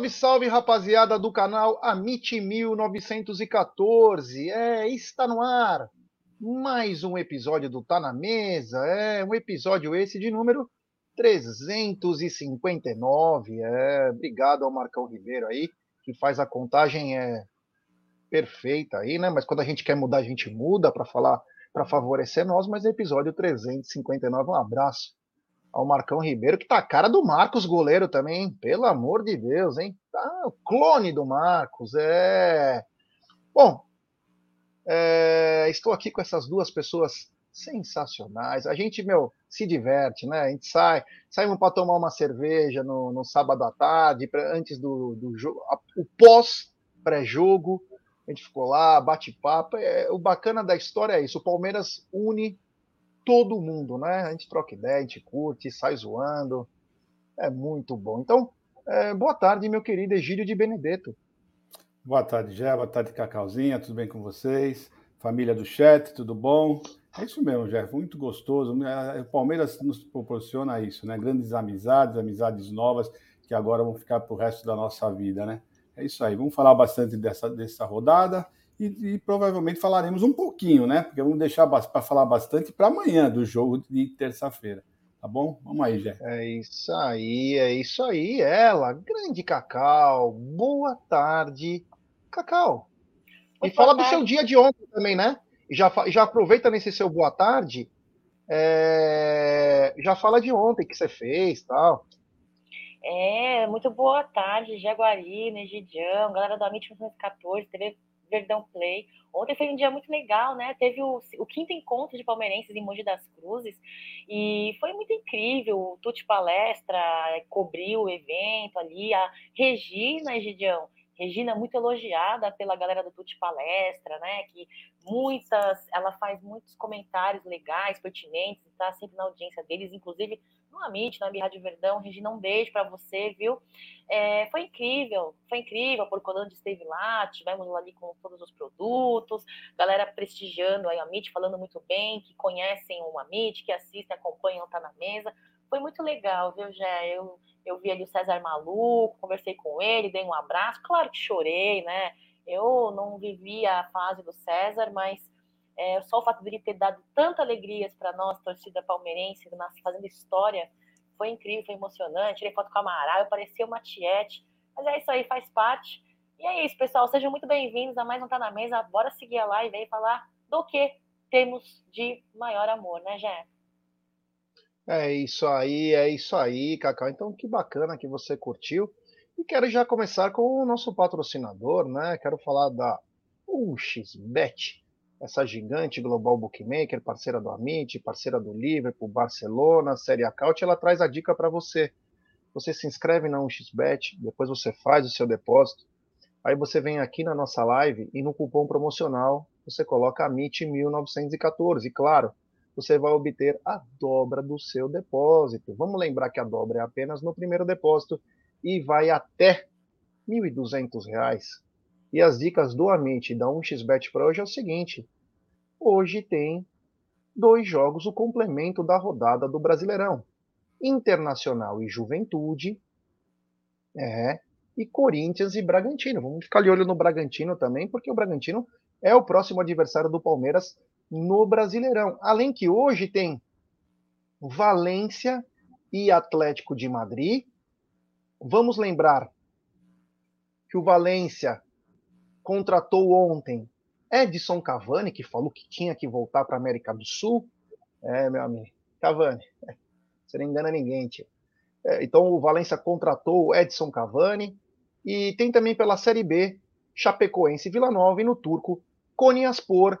Salve, salve, rapaziada do canal Amit 1914. É, está no ar. Mais um episódio do Tá na Mesa. É, um episódio esse de número 359. É, obrigado ao Marcão Ribeiro aí, que faz a contagem é perfeita aí, né? Mas quando a gente quer mudar, a gente muda para falar, para favorecer nós, mas episódio 359. Um abraço ao Marcão Ribeiro, que tá a cara do Marcos, goleiro também, hein? Pelo amor de Deus, hein? Tá o clone do Marcos, é. Bom, é... estou aqui com essas duas pessoas sensacionais. A gente, meu, se diverte, né? A gente sai, saímos para tomar uma cerveja no, no sábado à tarde, pra, antes do, do jogo, o pós pré-jogo. A gente ficou lá, bate papo. É, o bacana da história é isso: o Palmeiras une todo mundo, né? A gente troca ideia, a gente curte, sai zoando. É muito bom. Então, é, boa tarde, meu querido Egídio de Benedetto. Boa tarde, Gé. Boa tarde, Cacauzinha. Tudo bem com vocês? Família do chat, tudo bom? É isso mesmo, Gé. Muito gostoso. É, o Palmeiras nos proporciona isso, né? Grandes amizades, amizades novas que agora vão ficar para o resto da nossa vida, né? É isso aí. Vamos falar bastante dessa, dessa rodada e, e, provavelmente falaremos um pouquinho, né? Porque vamos deixar para falar bastante para amanhã do jogo de terça-feira. Tá bom? Vamos aí, Jé. É isso aí, é isso aí. Ela, grande Cacau. Boa tarde, Cacau. E boa fala tarde. do seu dia de ontem também, né? E já, já aproveita nesse seu boa tarde. É, já fala de ontem que você fez tal. É, muito boa tarde, Jaguari, Negidião, galera do Amit 1914, TV Verdão Play. Ontem foi um dia muito legal, né? Teve o, o, quinto encontro de palmeirenses em Mogi das Cruzes e foi muito incrível. O Tuti Palestra cobriu o evento ali, a Regina Egidião. Regina muito elogiada pela galera do Tuti Palestra, né? Que muitas, ela faz muitos comentários legais, pertinentes, está sempre na audiência deles, inclusive no Amit, na Rádio Verdão. Regina, um beijo para você, viu? É, foi incrível, foi incrível, a Porcolândia esteve lá, tivemos ali com todos os produtos, galera prestigiando a Amit, falando muito bem, que conhecem o Amit, que assistem, acompanham, tá na mesa. Foi muito legal, viu, Jé? Eu, eu vi ali o César Maluco, conversei com ele, dei um abraço, claro que chorei, né? Eu não vivi a fase do César, mas é, só o fato dele ter dado tanta alegrias para nós, torcida palmeirense, fazendo história, foi incrível, foi emocionante. Tirei foto com a Amaral, parecia uma tiete. Mas é isso aí, faz parte. E é isso, pessoal. Sejam muito bem-vindos a mais um Tá na Mesa. Bora seguir a live e falar do que temos de maior amor, né, Jé? É isso aí, é isso aí, Cacau. Então, que bacana que você curtiu. E quero já começar com o nosso patrocinador, né? Quero falar da 1xBet essa gigante global bookmaker, parceira do Amit, parceira do Liverpool, Barcelona, Série Acaute, ela traz a dica para você. Você se inscreve na 1xBet, depois você faz o seu depósito, aí você vem aqui na nossa live e no cupom promocional você coloca Amit 1914, e claro, você vai obter a dobra do seu depósito. Vamos lembrar que a dobra é apenas no primeiro depósito e vai até R$ 1.200. E as dicas do Amit da 1xBet para hoje é o seguinte: hoje tem dois jogos, o complemento da rodada do Brasileirão. Internacional e Juventude, é, e Corinthians e Bragantino. Vamos ficar de olho no Bragantino também, porque o Bragantino é o próximo adversário do Palmeiras no Brasileirão. Além que hoje tem Valência e Atlético de Madrid. Vamos lembrar que o Valência contratou ontem Edson Cavani, que falou que tinha que voltar para a América do Sul. É, meu amigo, Cavani, você não engana ninguém, tio. É, então o Valência contratou Edson Cavani e tem também pela Série B Chapecoense Vila Nova e no turco Konyaspor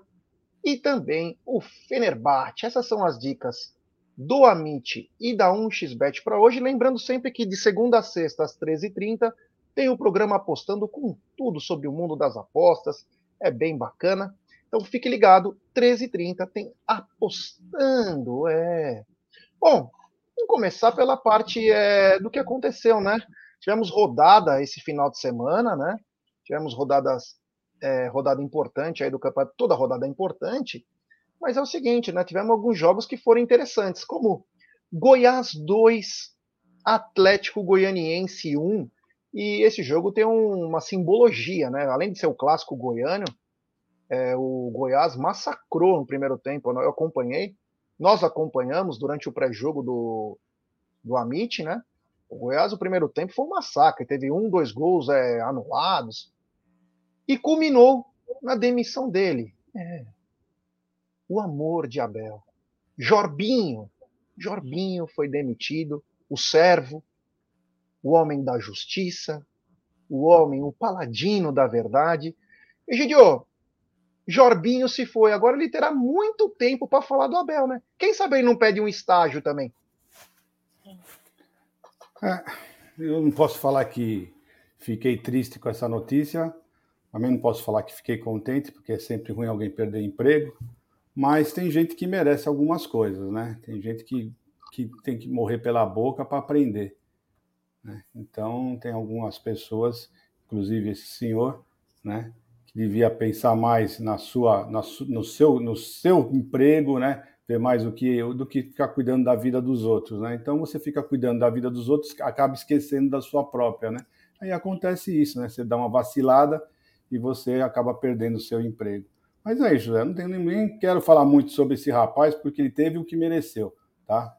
e também o Fenerbahçe. Essas são as dicas do Amit e da 1xBet para hoje. Lembrando sempre que de segunda a sexta às 13h30 tem o programa Apostando com tudo sobre o mundo das apostas. É bem bacana. Então fique ligado, 13h30 tem Apostando. É. Bom, vamos começar pela parte é, do que aconteceu, né? Tivemos rodada esse final de semana, né? Tivemos rodadas, é, rodada importante aí do campeonato, toda rodada é importante. Mas é o seguinte, né? Tivemos alguns jogos que foram interessantes, como Goiás 2, Atlético Goianiense 1. E esse jogo tem um, uma simbologia, né? Além de ser o clássico goiano, é, o Goiás massacrou no primeiro tempo. Eu acompanhei, nós acompanhamos durante o pré-jogo do, do Amit, né? O Goiás, o primeiro tempo, foi um massacre. Teve um, dois gols é, anulados. E culminou na demissão dele. É. O amor de Abel. Jorbinho. Jorbinho foi demitido. O servo. O homem da justiça. O homem, o paladino da verdade. Egidio, Jorbinho se foi. Agora ele terá muito tempo para falar do Abel, né? Quem sabe ele não pede um estágio também? É, eu não posso falar que fiquei triste com essa notícia. Também não posso falar que fiquei contente, porque é sempre ruim alguém perder emprego. Mas tem gente que merece algumas coisas, né? Tem gente que, que tem que morrer pela boca para aprender. Né? Então, tem algumas pessoas, inclusive esse senhor, né? que devia pensar mais na sua, na, no, seu, no seu emprego, né? Ver mais do que do que ficar cuidando da vida dos outros, né? Então você fica cuidando da vida dos outros, acaba esquecendo da sua própria, né? Aí acontece isso, né? Você dá uma vacilada e você acaba perdendo o seu emprego. Mas é isso, José. Não tenho nem quero falar muito sobre esse rapaz porque ele teve o que mereceu, tá?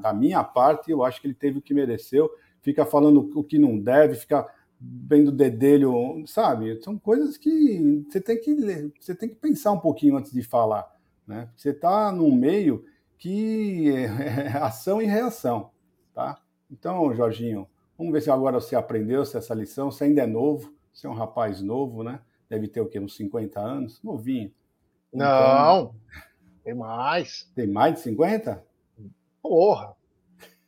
Da minha parte, eu acho que ele teve o que mereceu. Fica falando o que não deve, fica vendo dedelho, sabe? São coisas que você tem que você tem que pensar um pouquinho antes de falar, né? Você está num meio que é ação e reação, tá? Então, Jorginho, vamos ver se agora você aprendeu se essa lição, você ainda é novo, você é um rapaz novo, né? Deve ter o quê? Uns 50 anos? Novinho. Então, Não, tem mais. Tem mais de 50? Porra,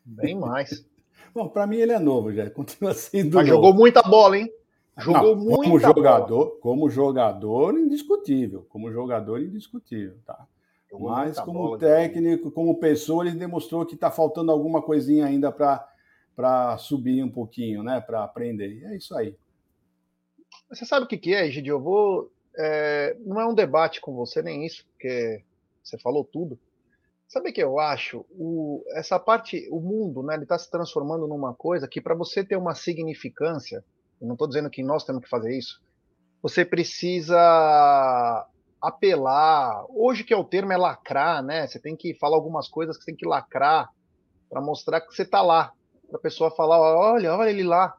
bem mais. Bom, para mim ele é novo já, continua sendo. Mas novo. jogou muita bola, hein? Jogou Não, muita como jogador, bola. como jogador indiscutível, como jogador indiscutível, tá? Jogou Mas como bola, técnico, como pessoa, ele demonstrou que está faltando alguma coisinha ainda para subir um pouquinho, né? Para aprender. é isso aí. Você sabe o que, que é, Gidio? Eu vou. É, não é um debate com você nem isso, porque você falou tudo. Sabe o que eu acho? O, essa parte, o mundo, né, ele está se transformando numa coisa que para você ter uma significância, eu não estou dizendo que nós temos que fazer isso, você precisa apelar. Hoje que é o termo é lacrar, né? Você tem que falar algumas coisas que você tem que lacrar para mostrar que você está lá, para a pessoa falar, olha, olha ele lá.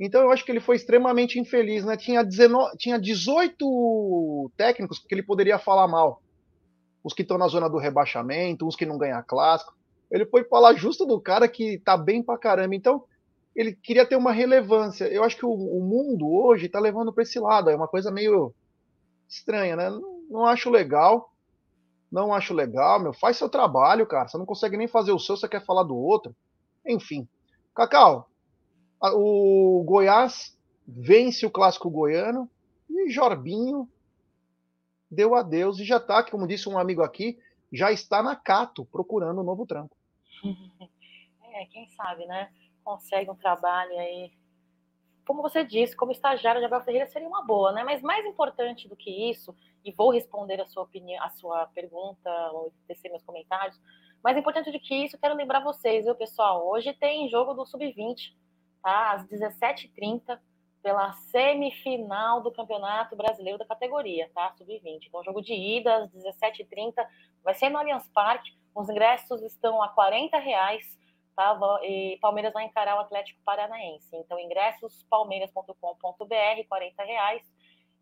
Então eu acho que ele foi extremamente infeliz, né? Tinha, 19, tinha 18 técnicos que ele poderia falar mal os que estão na zona do rebaixamento, uns que não ganham clássico. Ele foi falar justo do cara que tá bem pra caramba. Então, ele queria ter uma relevância. Eu acho que o, o mundo hoje tá levando para esse lado. É uma coisa meio estranha, né? Não, não, acho legal. Não acho legal, meu. Faz seu trabalho, cara. Você não consegue nem fazer o seu, você quer falar do outro. Enfim. Cacau, o Goiás vence o clássico goiano e Jorbinho deu adeus e já está, como disse um amigo aqui, já está na Cato procurando um novo trampo. É, quem sabe, né? Consegue um trabalho aí. Como você disse, como estagiário de Abel Ferreira seria uma boa, né? Mas mais importante do que isso, e vou responder a sua opinião, a sua pergunta, ou descer meus comentários. Mais importante do que isso, quero lembrar vocês, viu, pessoal? Hoje tem jogo do Sub-20, tá? Às 17h30 pela semifinal do Campeonato Brasileiro da categoria, tá? Sub-20. Então, jogo de ida às 17h30, vai ser no Allianz Parque. Os ingressos estão a 40 reais, tá? E Palmeiras vai encarar o Atlético Paranaense. Então, ingressos palmeiras.com.br, 40 reais.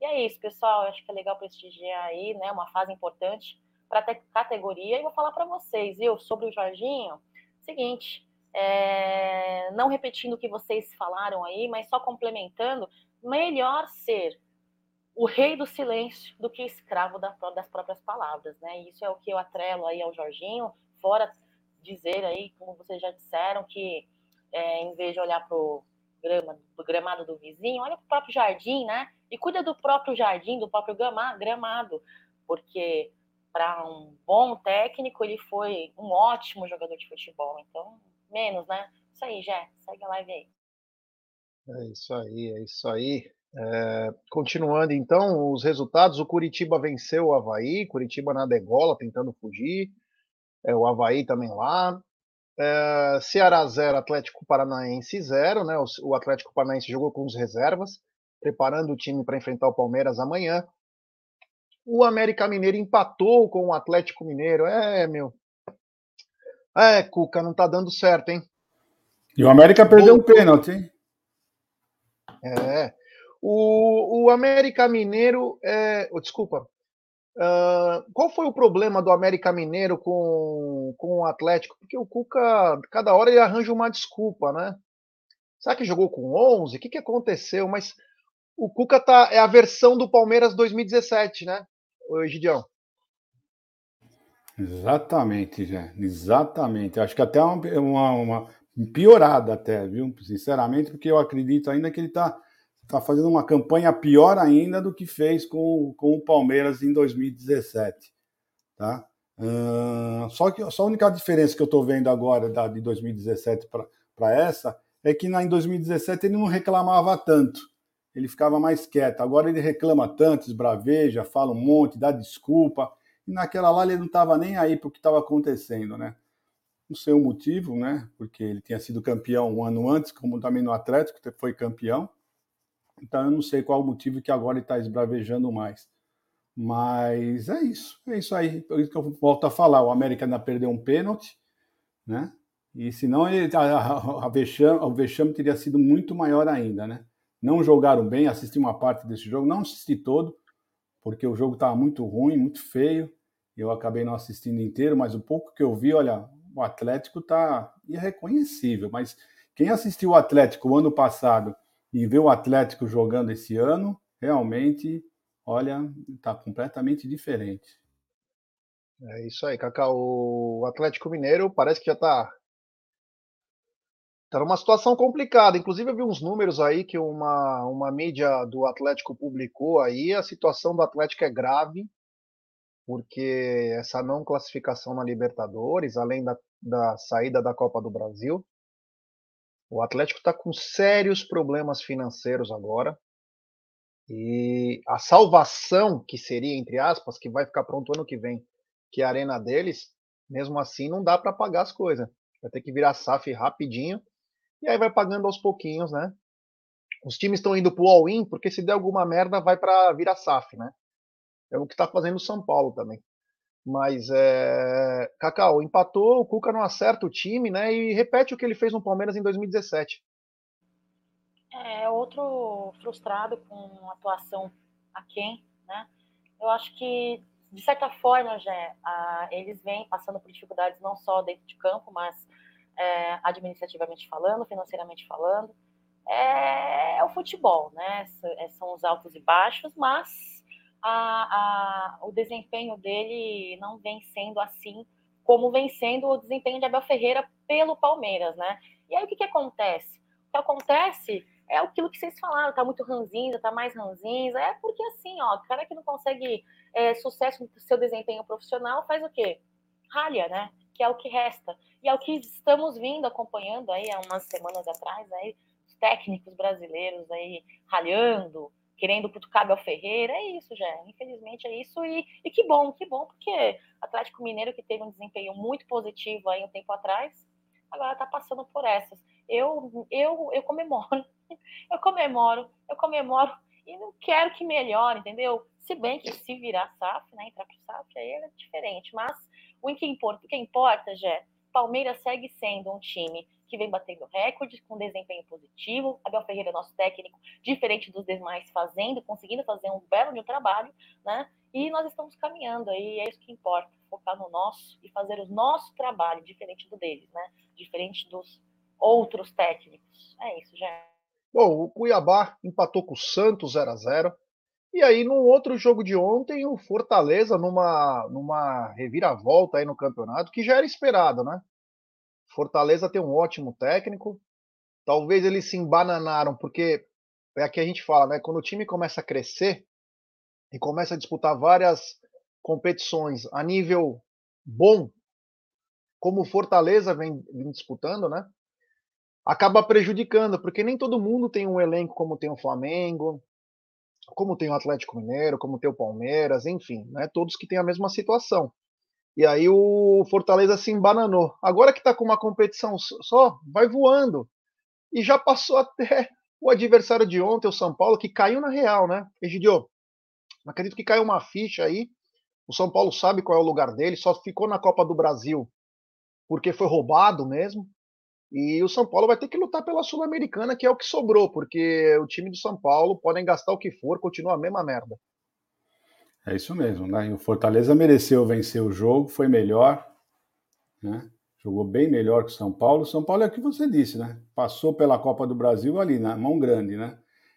E é isso, pessoal. Eu acho que é legal prestigiar aí, né? Uma fase importante para a categoria. E vou falar para vocês, viu, sobre o Jorginho. Seguinte, é, não repetindo o que vocês falaram aí, mas só complementando, melhor ser o rei do silêncio do que escravo da, das próprias palavras, né? Isso é o que eu atrelo aí ao Jorginho, fora dizer aí, como vocês já disseram, que é, em vez de olhar para o grama, gramado do vizinho, olha para o próprio jardim, né? E cuida do próprio jardim, do próprio gramado, porque para um bom técnico ele foi um ótimo jogador de futebol. Então, menos, né? Isso aí, Jé. Segue a live aí. É isso aí, é isso aí. É, continuando então, os resultados: o Curitiba venceu o Havaí, Curitiba na degola, tentando fugir, é, o Havaí também lá. É, Ceará 0, Atlético Paranaense 0, né? O, o Atlético Paranaense jogou com os reservas, preparando o time para enfrentar o Palmeiras amanhã. O América Mineiro empatou com o Atlético Mineiro. É, meu. É, Cuca, não tá dando certo, hein? E o América perdeu um pênalti, hein? É. O, o América Mineiro. É, oh, desculpa. Uh, qual foi o problema do América Mineiro com, com o Atlético? Porque o Cuca, cada hora ele arranja uma desculpa, né? Será que jogou com 11? O que, que aconteceu? Mas o Cuca tá, é a versão do Palmeiras 2017, né? O Gideão. Exatamente, já. Exatamente. Acho que até uma, uma, uma piorada até, viu? Sinceramente, porque eu acredito ainda que ele está tá fazendo uma campanha pior ainda do que fez com, com o Palmeiras em 2017, tá? Uh, só que só a única diferença que eu estou vendo agora da, de 2017 para essa é que na, em 2017 ele não reclamava tanto, ele ficava mais quieto. Agora ele reclama tanto, esbraveja, fala um monte, dá desculpa. E naquela lá ele não estava nem aí para o que estava acontecendo, né? Não sei o motivo, né? Porque ele tinha sido campeão um ano antes, como também no Atlético, foi campeão. Então eu não sei qual o motivo que agora ele está esbravejando mais. Mas é isso, é isso aí. Por isso que eu volto a falar. O América ainda perdeu um pênalti, né? E senão ele, a, a, a vexame, o vexame teria sido muito maior ainda, né? Não jogaram bem, assisti uma parte desse jogo, não assisti todo, porque o jogo estava muito ruim, muito feio. Eu acabei não assistindo inteiro, mas o pouco que eu vi, olha, o Atlético está irreconhecível. Mas quem assistiu o Atlético o ano passado e vê o Atlético jogando esse ano, realmente, olha, está completamente diferente. É isso aí, Cacau. O Atlético Mineiro parece que já está Tá numa situação complicada. Inclusive, eu vi uns números aí que uma, uma mídia do Atlético publicou aí. A situação do Atlético é grave porque essa não classificação na Libertadores, além da, da saída da Copa do Brasil, o Atlético está com sérios problemas financeiros agora. E a salvação, que seria, entre aspas, que vai ficar pronto ano que vem, que é a arena deles, mesmo assim não dá para pagar as coisas. Vai ter que virar SAF rapidinho. E aí vai pagando aos pouquinhos, né? Os times estão indo pro all-in, porque se der alguma merda, vai para virar SAF, né? É o que está fazendo o São Paulo também. Mas, é... Cacau, empatou, o Cuca não acerta o time, né? E repete o que ele fez no Palmeiras em 2017. É, outro frustrado com atuação a quem, né? Eu acho que, de certa forma, já eles vêm passando por dificuldades não só dentro de campo, mas é, administrativamente falando, financeiramente falando. É, é, o futebol, né? É, são os altos e baixos, mas a, a, o desempenho dele não vem sendo assim como vem sendo o desempenho de Abel Ferreira pelo Palmeiras, né? E aí o que, que acontece? O que acontece é aquilo que vocês falaram, tá muito ranzinza, tá mais ranzinza, é porque assim, ó, cara que não consegue é, sucesso no seu desempenho profissional faz o quê? Ralha, né? Que é o que resta. E é o que estamos vindo acompanhando aí há umas semanas atrás, aí, os técnicos brasileiros aí ralhando, querendo cutucar Abel Ferreira, é isso, já. Infelizmente é isso. E, e que bom, que bom, porque Atlético Mineiro, que teve um desempenho muito positivo aí um tempo atrás, agora está passando por essas. Eu, eu, eu comemoro, eu comemoro, eu comemoro e não quero que melhore, entendeu? Se bem que se virar SAF, né, entrar pro SAF, aí é diferente. Mas o que importa, o que importa, Jé, Palmeiras segue sendo um time que vem batendo recordes, com desempenho positivo. Abel Ferreira, nosso técnico, diferente dos demais, fazendo, conseguindo fazer um belo trabalho, né? E nós estamos caminhando aí, é isso que importa, focar no nosso e fazer o nosso trabalho, diferente do deles, né? Diferente dos outros técnicos. É isso, já. Bom, o Cuiabá empatou com o Santos 0 a 0 e aí, no outro jogo de ontem, o Fortaleza, numa, numa reviravolta aí no campeonato, que já era esperado, né? Fortaleza tem um ótimo técnico. Talvez eles se embananaram, porque é aqui a gente fala, né? Quando o time começa a crescer e começa a disputar várias competições a nível bom, como o Fortaleza vem, vem disputando, né? Acaba prejudicando, porque nem todo mundo tem um elenco como tem o Flamengo, como tem o Atlético Mineiro, como tem o Palmeiras, enfim, né? Todos que têm a mesma situação. E aí o Fortaleza se embananou. Agora que está com uma competição só, vai voando. E já passou até o adversário de ontem, o São Paulo, que caiu na real, né? Egidio, acredito que caiu uma ficha aí. O São Paulo sabe qual é o lugar dele, só ficou na Copa do Brasil porque foi roubado mesmo. E o São Paulo vai ter que lutar pela Sul-Americana, que é o que sobrou, porque o time do São Paulo podem gastar o que for, continua a mesma merda. É isso mesmo, né? O Fortaleza mereceu vencer o jogo, foi melhor, né? Jogou bem melhor que o São Paulo. São Paulo é o que você disse, né? Passou pela Copa do Brasil ali, na mão grande, né?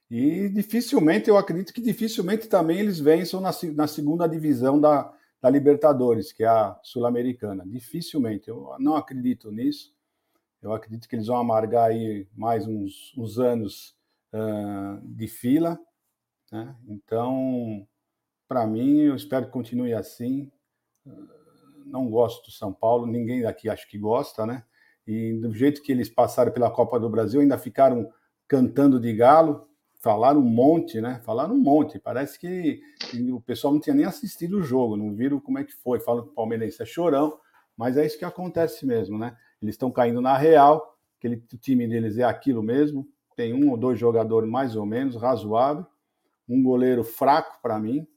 E dificilmente, eu acredito que dificilmente também eles vençam na, na segunda divisão da, da Libertadores, que é a Sul-Americana. Dificilmente, eu não acredito nisso. Eu acredito que eles vão amargar aí mais uns, uns anos uh, de fila. Né? Então, para mim, eu espero que continue assim. Não gosto do São Paulo, ninguém daqui acho que gosta, né? E do jeito que eles passaram pela Copa do Brasil, ainda ficaram cantando de galo, falaram um monte, né? Falaram um monte. Parece que, o pessoal não tinha nem assistido o jogo, não viram como é que foi. Falam que o Palmeirense é chorão, mas é isso que acontece mesmo, né? Eles estão caindo na real, aquele time deles é aquilo mesmo. Tem um ou dois jogadores mais ou menos razoável, um goleiro fraco para mim,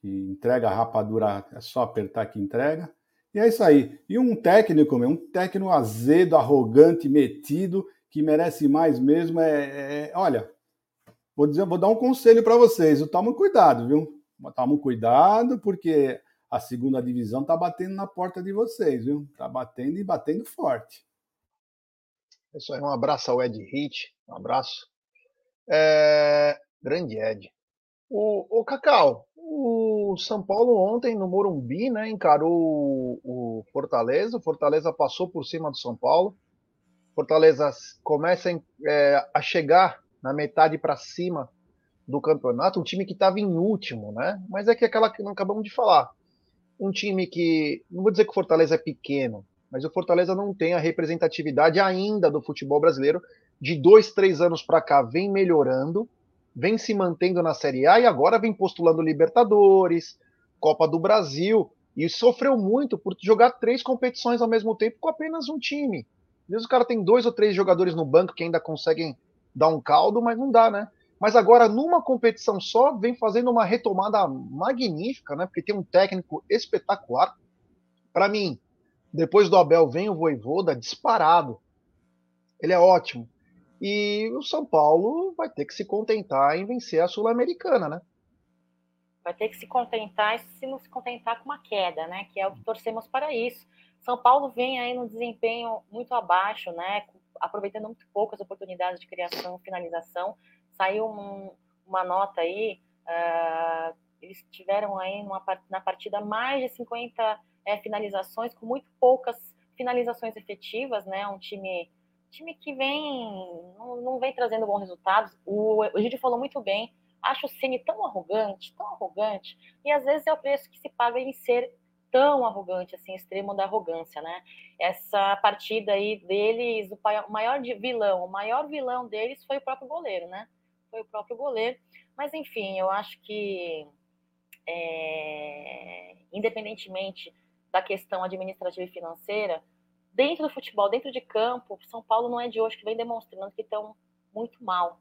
que entrega a rapadura, é só apertar que entrega. E é isso aí. E um técnico, um técnico azedo, arrogante, metido, que merece mais mesmo. É, é olha, vou dizer, vou dar um conselho para vocês. Toma cuidado, viu? Toma cuidado, porque a segunda divisão tá batendo na porta de vocês, viu? Tá batendo e batendo forte. É isso aí, um abraço ao Ed Hit, um abraço. É... Grande Ed. O, o Cacau, o São Paulo ontem no Morumbi, né, encarou o, Fortaleza. O Fortaleza passou por cima do São Paulo. Fortaleza começa é, a chegar na metade para cima do campeonato, um time que estava em último, né? Mas é que aquela que não acabamos de falar. Um time que, não vou dizer que o Fortaleza é pequeno, mas o Fortaleza não tem a representatividade ainda do futebol brasileiro. De dois, três anos para cá, vem melhorando vem se mantendo na Série A e agora vem postulando Libertadores, Copa do Brasil, e sofreu muito por jogar três competições ao mesmo tempo com apenas um time. Às vezes o cara tem dois ou três jogadores no banco que ainda conseguem dar um caldo, mas não dá, né? Mas agora, numa competição só, vem fazendo uma retomada magnífica, né? Porque tem um técnico espetacular. Para mim, depois do Abel vem o Voivoda disparado. Ele é ótimo. E o São Paulo vai ter que se contentar em vencer a Sul-Americana, né? Vai ter que se contentar e se não se contentar com uma queda, né? Que é o que torcemos para isso. São Paulo vem aí no desempenho muito abaixo, né? Aproveitando muito poucas oportunidades de criação, finalização. Saiu um, uma nota aí, uh, eles tiveram aí na partida mais de 50 é, finalizações, com muito poucas finalizações efetivas, né? Um time time que vem não, não vem trazendo bons resultados. O, o Gide falou muito bem. Acho o Ceni tão arrogante, tão arrogante, e às vezes é o preço que se paga em ser tão arrogante, assim, extremo da arrogância, né? Essa partida aí deles, o maior vilão, o maior vilão deles foi o próprio goleiro, né? Foi o próprio goleiro. Mas enfim, eu acho que é, independentemente da questão administrativa e financeira, dentro do futebol, dentro de campo, São Paulo não é de hoje que vem demonstrando que estão muito mal.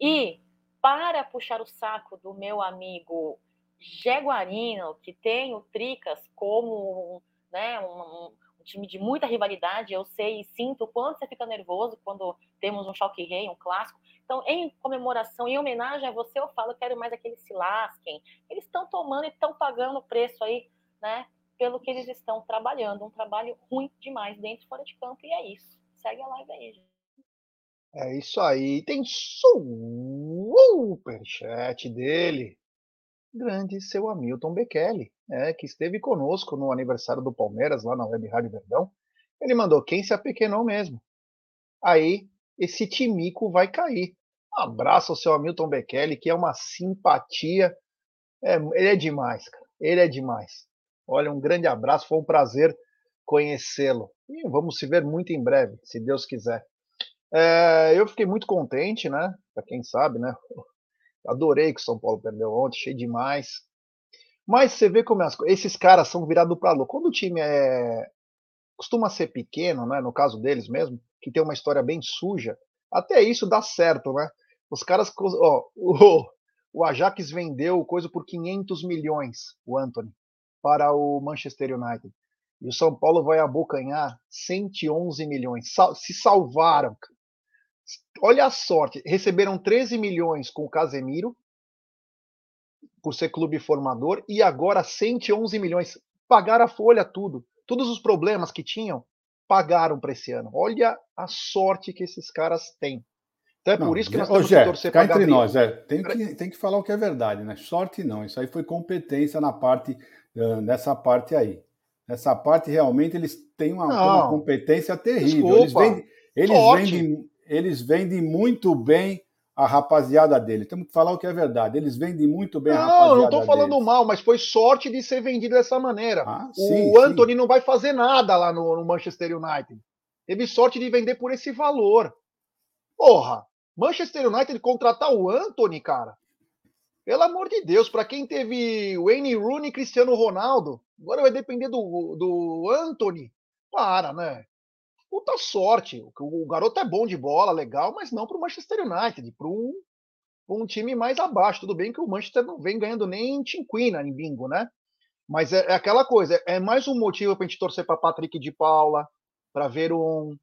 E para puxar o saco do meu amigo Jaguarino, que tem o Tricas como né, um, time de muita rivalidade, eu sei e sinto o quanto você fica nervoso quando temos um choque rei, um clássico. Então, em comemoração, em homenagem a você, eu falo, quero mais aqueles se lasquem. Eles estão tomando e estão pagando o preço aí, né? pelo que eles estão trabalhando. Um trabalho ruim demais dentro e fora de campo, e é isso. Segue a live aí, gente. É isso aí. Tem superchat dele. Grande seu Hamilton Bekele, é, que esteve conosco no aniversário do Palmeiras, lá na Web Rádio Verdão. Ele mandou quem se apequenou mesmo. Aí, esse timico vai cair. Um abraço ao seu Hamilton Bekele, que é uma simpatia. É, ele é demais, cara. Ele é demais. Olha, um grande abraço, foi um prazer conhecê-lo. E vamos se ver muito em breve, se Deus quiser. É, eu fiquei muito contente, né? Para quem sabe, né? Adorei que o São Paulo perdeu ontem, cheio demais. Mas você vê como as, esses caras são virados para louco. Quando o time é costuma ser pequeno, né? No caso deles mesmo, que tem uma história bem suja, até isso dá certo, né? Os caras, ó, o, o Ajax vendeu coisa por 500 milhões, o Anthony, para o Manchester United. E o São Paulo vai abocanhar 111 milhões. Se salvaram. Olha a sorte. Receberam 13 milhões com o Casemiro, por ser clube formador, e agora 111 milhões. Pagaram a folha tudo. Todos os problemas que tinham, pagaram para esse ano. Olha a sorte que esses caras têm. Então é não, por isso que nós temos Gé, que torcer para entre nós, é, tem, que, tem que falar o que é verdade, né? Sorte não, isso aí foi competência na parte, nessa parte aí. Nessa parte, realmente, eles têm uma, uma competência terrível. Eles vendem, eles, vendem, eles vendem muito bem a rapaziada dele. Temos que falar o que é verdade. Eles vendem muito bem não, a rapaziada Não, não estou falando deles. mal, mas foi sorte de ser vendido dessa maneira. Ah, sim, o Anthony sim. não vai fazer nada lá no, no, Manchester United. Teve sorte de vender por esse valor. Porra, Manchester United contratar o Anthony, cara. Pelo amor de Deus, para quem teve Wayne Rooney e Cristiano Ronaldo, agora vai depender do, do Anthony. Para, né? Puta sorte. O, garoto é bom de bola, legal, mas não para o Manchester United, para um, um time mais abaixo. Tudo bem que o Manchester não vem ganhando nem Tinquina em bingo, né? Mas é, é aquela coisa, é mais um motivo para a gente torcer para Patrick de Paula, para ver um.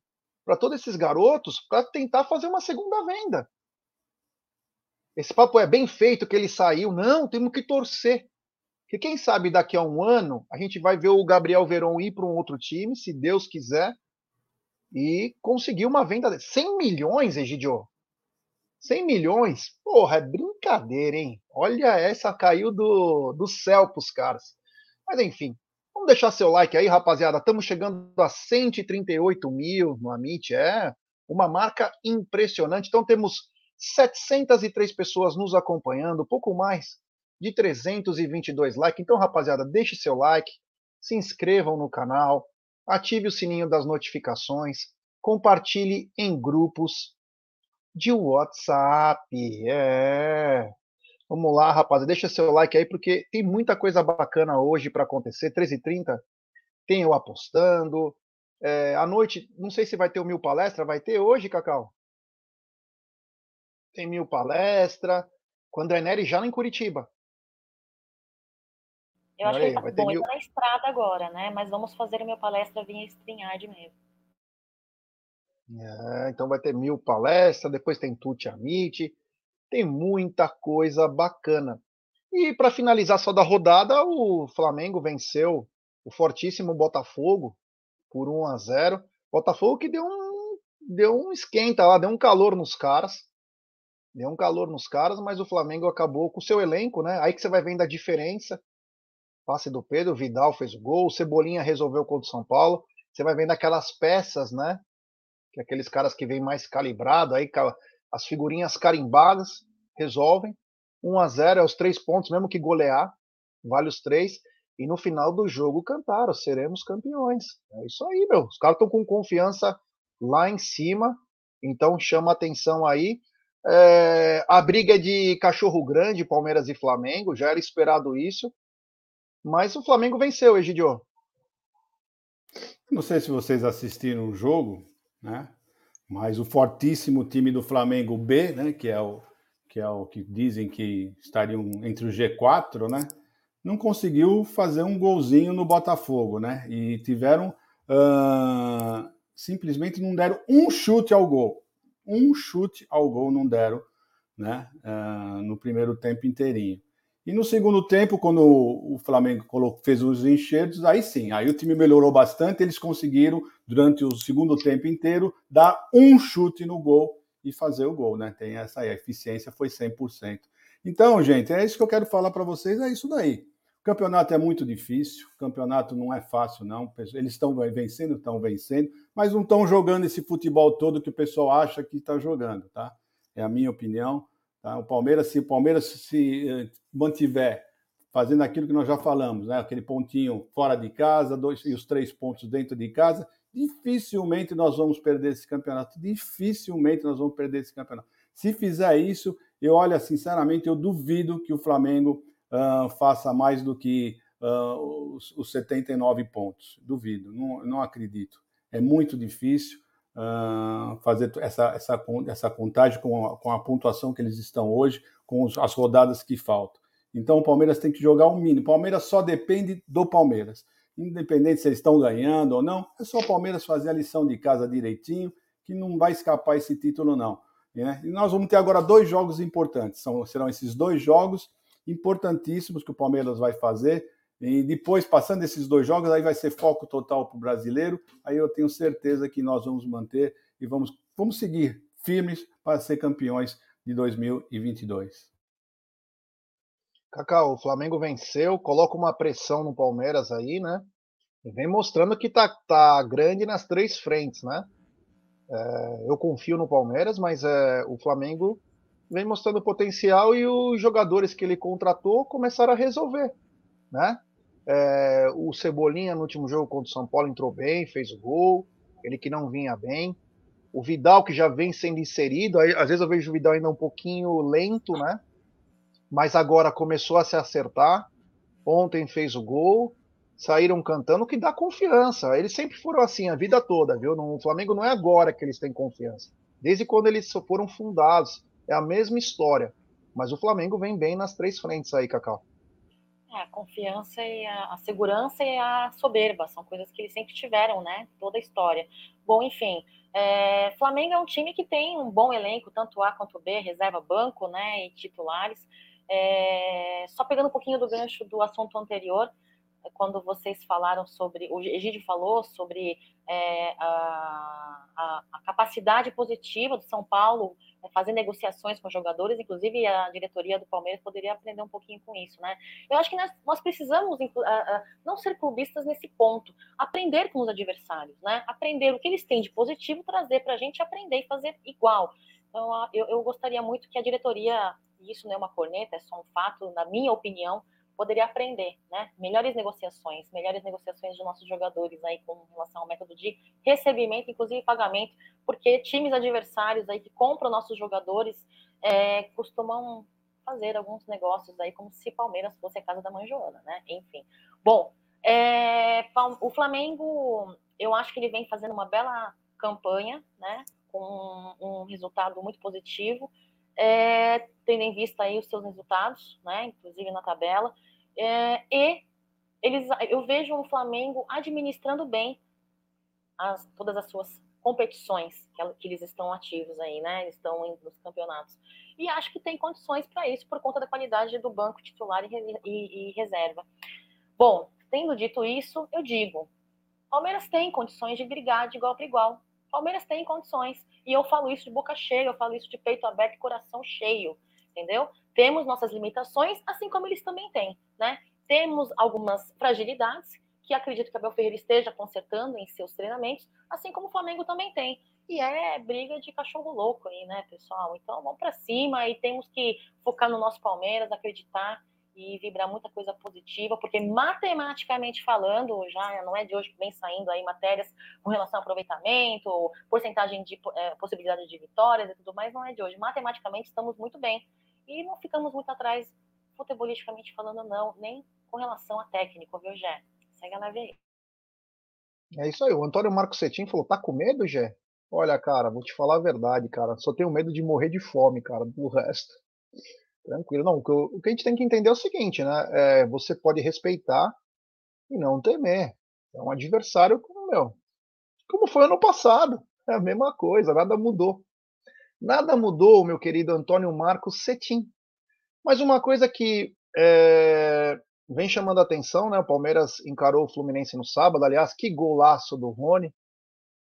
para todos esses garotos, para tentar fazer uma segunda venda. Esse papo é bem feito que ele saiu. Não, temos que torcer. Porque quem sabe daqui a um ano a gente vai ver o Gabriel Veron ir para um outro time, se Deus quiser, e conseguiu uma venda de 100 milhões, Egidio. 100 milhões? Porra, é brincadeira, hein? Olha, essa caiu do, do céu pros caras. Mas enfim, vamos deixar seu like aí, rapaziada. Estamos chegando a 138 mil no Amit. É uma marca impressionante. Então temos 703 pessoas nos acompanhando, pouco mais de 322 likes. Então, rapaziada, deixe seu like, se inscrevam no canal, ative o sininho das notificações, compartilhe em grupos de WhatsApp. É. Vamos lá, rapaziada. Deixa seu like aí, porque tem muita coisa bacana hoje para acontecer. 13h30 tem eu apostando. É, à noite, não sei se vai ter o Mil Palestra. Vai ter hoje, Cacau? Tem Mil Palestra. Com André Neri já em Curitiba. Eu acho que ele tá, bom, mil... ele tá na estrada agora, né? Mas vamos fazer a minha palestra via StreamYard mesmo. É, então vai ter mil palestras, depois tem Tuti Amit, tem muita coisa bacana. E para finalizar só da rodada, o Flamengo venceu o fortíssimo Botafogo por 1 a 0. Botafogo que deu um deu um esquenta lá, deu um calor nos caras. Deu um calor nos caras, mas o Flamengo acabou com o seu elenco, né? Aí que você vai vendo a diferença passe do Pedro, Vidal fez o gol, o Cebolinha resolveu contra o São Paulo. Você vai vendo aquelas peças, né? Que aqueles caras que vêm mais calibrado, aí as figurinhas carimbadas resolvem. 1 a 0 é os três pontos, mesmo que golear, vale os três. E no final do jogo cantaram, seremos campeões. É isso aí, meu. Os caras estão com confiança lá em cima, então chama atenção aí. É, a briga é de cachorro grande, Palmeiras e Flamengo, já era esperado isso. Mas o Flamengo venceu, Egidio. Não sei se vocês assistiram o jogo, né? Mas o fortíssimo time do Flamengo B, né? Que é o que é o que dizem que estariam entre o G4, né? Não conseguiu fazer um golzinho no Botafogo, né? E tiveram uh, simplesmente não deram um chute ao gol, um chute ao gol não deram, né? Uh, no primeiro tempo inteirinho. E no segundo tempo, quando o Flamengo fez os enxertos, aí sim, aí o time melhorou bastante, eles conseguiram, durante o segundo tempo inteiro, dar um chute no gol e fazer o gol, né? Tem essa aí, a eficiência foi 100%. Então, gente, é isso que eu quero falar para vocês, é isso daí. O campeonato é muito difícil, o campeonato não é fácil, não. Eles estão vencendo, estão vencendo, mas não estão jogando esse futebol todo que o pessoal acha que está jogando, tá? É a minha opinião. Tá? O Palmeiras, se o Palmeiras se eh, mantiver fazendo aquilo que nós já falamos, né? aquele pontinho fora de casa, dois e os três pontos dentro de casa, dificilmente nós vamos perder esse campeonato. Dificilmente nós vamos perder esse campeonato. Se fizer isso, eu olho sinceramente, eu duvido que o Flamengo uh, faça mais do que uh, os, os 79 pontos. Duvido, não, não acredito. É muito difícil uh, fazer essa, essa, essa contagem com a, com a pontuação que eles estão hoje, com os, as rodadas que faltam. Então o Palmeiras tem que jogar o mínimo. O Palmeiras só depende do Palmeiras. Independente se eles estão ganhando ou não, é só o Palmeiras fazer a lição de casa direitinho, que não vai escapar esse título, não. Né? E nós vamos ter agora dois jogos importantes. São, serão esses dois jogos importantíssimos que o Palmeiras vai fazer. E depois, passando esses dois jogos, aí vai ser foco total para o brasileiro. Aí eu tenho certeza que nós vamos manter e vamos, vamos seguir firmes para ser campeões de 2022. Cacau, o Flamengo venceu, coloca uma pressão no Palmeiras aí, né? E vem mostrando que tá, tá grande nas três frentes, né? É, eu confio no Palmeiras, mas é, o Flamengo vem mostrando potencial e os jogadores que ele contratou começaram a resolver, né? É, o Cebolinha no último jogo contra o São Paulo entrou bem, fez o gol, ele que não vinha bem. O Vidal que já vem sendo inserido, aí, às vezes eu vejo o Vidal ainda um pouquinho lento, né? Mas agora começou a se acertar. Ontem fez o gol, saíram cantando, que dá confiança. Eles sempre foram assim a vida toda, viu? No Flamengo não é agora que eles têm confiança. Desde quando eles foram fundados, é a mesma história. Mas o Flamengo vem bem nas três frentes aí, Cacau. É, a confiança e a, a, segurança e a soberba são coisas que eles sempre tiveram, né? Toda a história. Bom, enfim, é, Flamengo é um time que tem um bom elenco, tanto A quanto B, reserva banco, né? E titulares. É, só pegando um pouquinho do gancho do assunto anterior, quando vocês falaram sobre, o Egídio falou sobre é, a, a, a, capacidade positiva do São Paulo é, fazer negociações com jogadores, inclusive a diretoria do Palmeiras poderia aprender um pouquinho com isso, né? Eu acho que nós, nós precisamos não ser clubistas nesse ponto, aprender com os adversários, né? Aprender o que eles têm de positivo, trazer para a gente aprender e fazer igual. Então, eu, eu gostaria muito que a diretoria, isso não é uma corneta, é só um fato, na minha opinião, poderia aprender, né? Melhores negociações, melhores negociações de nossos jogadores aí com relação ao método de recebimento, inclusive pagamento, porque times adversários aí que compram nossos jogadores é, costumam fazer alguns negócios aí como se Palmeiras fosse a casa da mãe Joana, né? Enfim. Bom, é, o Flamengo, eu acho que ele vem fazendo uma bela campanha, né? Com um resultado muito positivo. É, tendo em vista aí os seus resultados, né, inclusive na tabela, é, e eles, eu vejo o Flamengo administrando bem as, todas as suas competições que, que, eles estão ativos aí, né? Eles estão nos campeonatos. E acho que tem condições para isso por conta da qualidade do banco titular e, e, e reserva. Bom, tendo dito isso, eu digo: Palmeiras tem condições de brigar de igual para igual. Palmeiras tem condições. E eu falo isso de boca cheia, eu falo isso de peito aberto e coração cheio entendeu? Temos nossas limitações, assim como eles também têm, né? Temos algumas fragilidades que acredito que Abel Ferreira esteja consertando em seus treinamentos, assim como o Flamengo também tem. E é briga de cachorro louco aí, né, pessoal? Então vamos para cima e temos que focar no nosso Palmeiras, acreditar e vibrar muita coisa positiva, porque matematicamente falando, já não é de hoje que vem saindo aí matérias com relação ao aproveitamento, porcentagem de é, possibilidade de vitórias e tudo mais, não é de hoje. Matematicamente estamos muito bem e não ficamos muito atrás, futebolisticamente falando, não, nem com relação a técnico, viu, Gé? Segue a leve aí. É isso aí, o Antônio Marcos Cetim falou, tá com medo, Gé? Olha, cara, vou te falar a verdade, cara. Só tenho medo de morrer de fome, cara, do resto. Tranquilo. Não, o que a gente tem que entender é o seguinte, né? É, você pode respeitar e não temer. É um adversário como meu. Como foi ano passado. É a mesma coisa, nada mudou. Nada mudou, meu querido Antônio Marcos Cetim. Mas uma coisa que é, vem chamando a atenção, né? O Palmeiras encarou o Fluminense no sábado. Aliás, que golaço do Rony.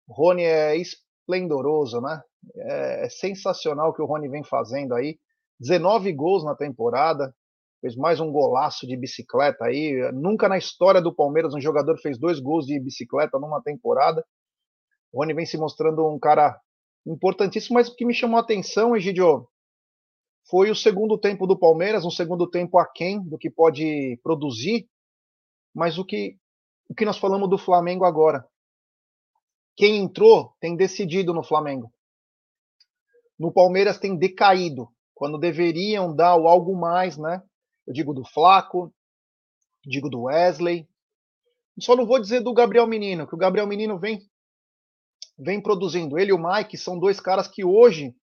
O Rony é esplendoroso, né? É, é sensacional o que o Rony vem fazendo aí. 19 gols na temporada, fez mais um golaço de bicicleta aí. Nunca na história do Palmeiras um jogador fez dois gols de bicicleta numa temporada. O Rony vem se mostrando um cara importantíssimo, mas o que me chamou a atenção, Egidio, foi o segundo tempo do Palmeiras, um segundo tempo aquém do que pode produzir, mas o que, o que nós falamos do Flamengo agora. Quem entrou tem decidido no Flamengo. No Palmeiras tem decaído, quando deveriam dar o algo mais, né? Eu digo do Flaco, digo do Wesley. Só não vou dizer do Gabriel Menino, que o Gabriel Menino vem vem produzindo. Ele e o Mike são dois caras que hoje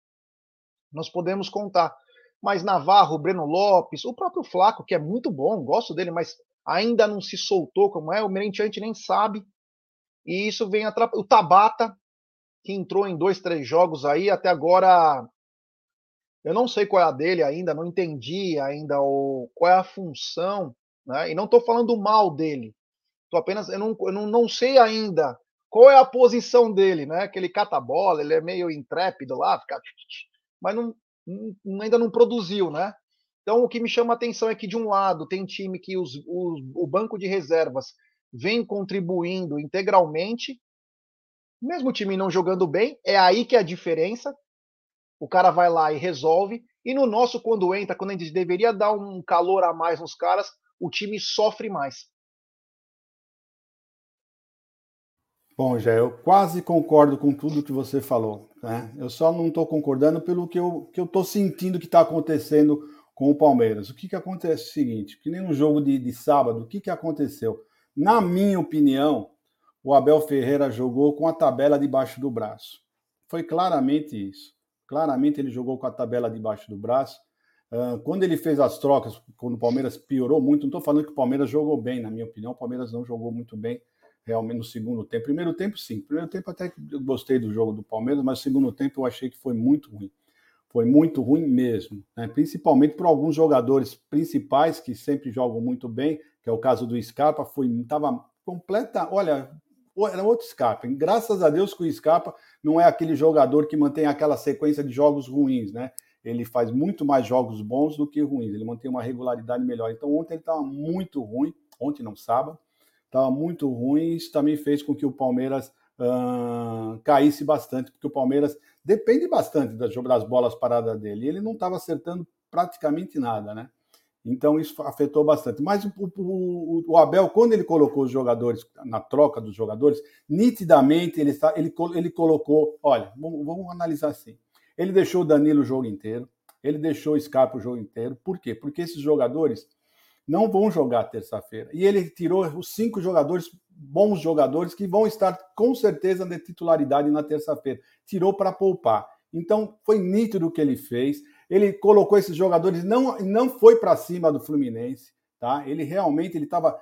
nós podemos contar. Mas Navarro, Breno Lopes, o próprio Flaco, que é muito bom, gosto dele, mas ainda não se soltou como é, o Merentiante nem sabe. E isso vem atrapalhando. O Tabata, que entrou em dois, três jogos aí, até agora eu não sei qual é a dele ainda, não entendi ainda o, qual é a função, né? E não estou falando mal dele. Tô apenas, eu não, eu não, não sei ainda qual é a posição dele, né? Que ele cata a bola, ele é meio intrépido lá, fica, mas não, não, ainda não produziu, né? Então o que me chama a atenção é que de um lado tem time que os, os, o banco de reservas vem contribuindo integralmente, mesmo o time não jogando bem, é aí que é a diferença. O cara vai lá e resolve. E no nosso, quando entra, quando a gente deveria dar um calor a mais nos caras, o time sofre mais. Bom, já eu quase concordo com tudo que você falou. Né? Eu só não estou concordando pelo que eu estou que eu sentindo que está acontecendo com o Palmeiras. O que, que acontece é o seguinte: que nem no jogo de, de sábado, o que, que aconteceu? Na minha opinião, o Abel Ferreira jogou com a tabela debaixo do braço. Foi claramente isso. Claramente ele jogou com a tabela debaixo do braço. Quando ele fez as trocas, quando o Palmeiras piorou muito, não estou falando que o Palmeiras jogou bem, na minha opinião, o Palmeiras não jogou muito bem realmente no segundo tempo. Primeiro tempo, sim. Primeiro tempo até que eu gostei do jogo do Palmeiras, mas segundo tempo eu achei que foi muito ruim. Foi muito ruim mesmo, né? principalmente por alguns jogadores principais que sempre jogam muito bem, que é o caso do Scarpa, foi estava completa, olha, era outro Scarpa. Graças a Deus que o Scarpa não é aquele jogador que mantém aquela sequência de jogos ruins, né? Ele faz muito mais jogos bons do que ruins, ele mantém uma regularidade melhor. Então ontem ele estava muito ruim, ontem não sábado, estava muito ruim. Isso também fez com que o Palmeiras uh, caísse bastante, porque o Palmeiras depende bastante das, das bolas paradas dele. E ele não estava acertando praticamente nada, né? Então isso afetou bastante. Mas o, o, o, Abel, quando ele colocou os jogadores, na troca dos jogadores, nitidamente ele, está, ele, ele colocou: olha, vamos, vamos analisar assim. Ele deixou o Danilo o jogo inteiro, ele deixou o Scarpa o jogo inteiro. Por quê? Porque esses jogadores não vão jogar terça-feira. E ele tirou os cinco jogadores, bons jogadores, que vão estar com certeza na titularidade na terça-feira. Tirou para poupar. Então, foi nítido o que ele fez. Ele colocou esses jogadores, não, não foi para cima do Fluminense, tá? Ele realmente ele estava.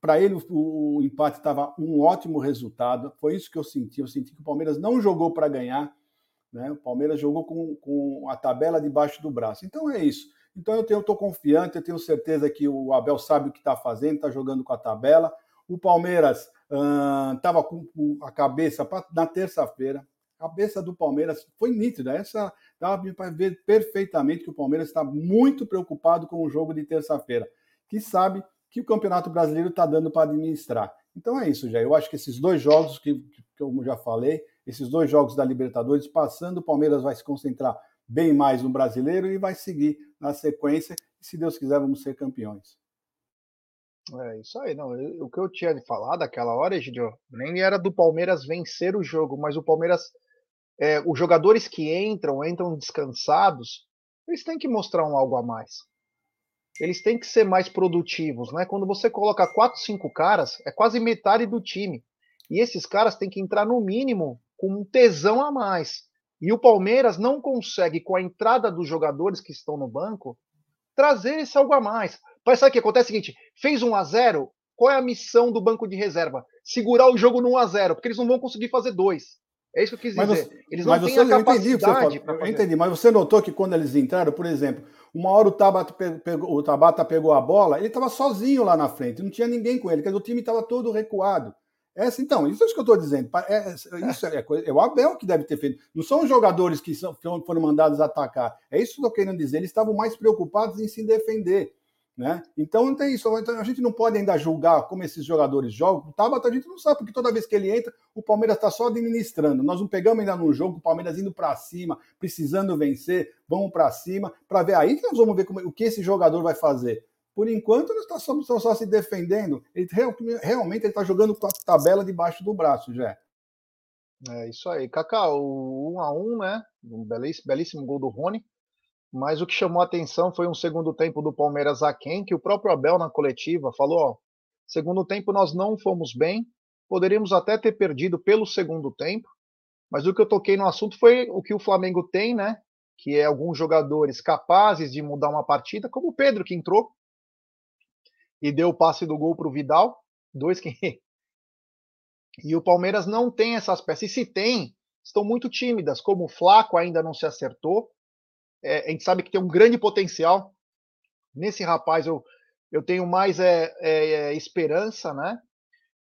Para ele, o, o empate estava um ótimo resultado. Foi isso que eu senti. Eu senti que o Palmeiras não jogou para ganhar. Né? O Palmeiras jogou com, com a tabela debaixo do braço. Então é isso. Então eu estou confiante, eu tenho certeza que o Abel sabe o que está fazendo, está jogando com a tabela. O Palmeiras estava uh, com a cabeça pra, na terça-feira. A cabeça do Palmeiras foi nítida. Essa dava para ver perfeitamente que o Palmeiras está muito preocupado com o jogo de terça-feira, que sabe que o Campeonato Brasileiro está dando para administrar. Então é isso, já. Eu acho que esses dois jogos que, que já falei, esses dois jogos da Libertadores, passando, o Palmeiras vai se concentrar bem mais no brasileiro e vai seguir na sequência. E se Deus quiser, vamos ser campeões. É isso aí, não. O que eu tinha de falar daquela hora, Egidio, nem era do Palmeiras vencer o jogo, mas o Palmeiras, é, os jogadores que entram, entram descansados, eles têm que mostrar um algo a mais. Eles têm que ser mais produtivos, né? Quando você coloca quatro, cinco caras, é quase metade do time. E esses caras têm que entrar no mínimo com um tesão a mais. E o Palmeiras não consegue, com a entrada dos jogadores que estão no banco, trazer esse algo a mais. Mas sabe o que acontece? É o seguinte: fez 1 a 0 qual é a missão do banco de reserva? Segurar o jogo no 1 a 0 porque eles não vão conseguir fazer dois. É isso que eu quis dizer. Você, eles não têm você, a capacidade. Eu entendi, mas você notou que quando eles entraram, por exemplo, uma hora o Tabata pegou, o Tabata pegou a bola, ele estava sozinho lá na frente, não tinha ninguém com ele, quer dizer, o time estava todo recuado. Essa, então, isso é o que eu estou dizendo. É, é, isso é, é, o Abel que deve ter feito. Não são os jogadores que são, foram mandados atacar. É isso que eu estou querendo dizer. Eles estavam mais preocupados em se defender. Né? Então não tem isso. Então, a gente não pode ainda julgar como esses jogadores jogam. O Tabata a gente não sabe, porque toda vez que ele entra, o Palmeiras está só administrando. Nós não pegamos ainda no jogo, o Palmeiras indo para cima, precisando vencer, vamos para cima, para ver aí que nós vamos ver como, o que esse jogador vai fazer. Por enquanto, nós estamos só, só se defendendo. Ele, realmente ele está jogando com a tabela debaixo do braço, já. É isso aí. Kaká, o 1 um a 1 um, né? Um belíssimo, belíssimo gol do Rony. Mas o que chamou a atenção foi um segundo tempo do Palmeiras aquém, que o próprio Abel na coletiva falou: ó, segundo tempo nós não fomos bem, poderíamos até ter perdido pelo segundo tempo, mas o que eu toquei no assunto foi o que o Flamengo tem, né? Que é alguns jogadores capazes de mudar uma partida, como o Pedro que entrou e deu o passe do gol para o Vidal, dois que e o Palmeiras não tem essas peças. E se tem, estão muito tímidas, como o Flaco ainda não se acertou. É, a gente sabe que tem um grande potencial. Nesse rapaz eu, eu tenho mais é, é, é, esperança, né?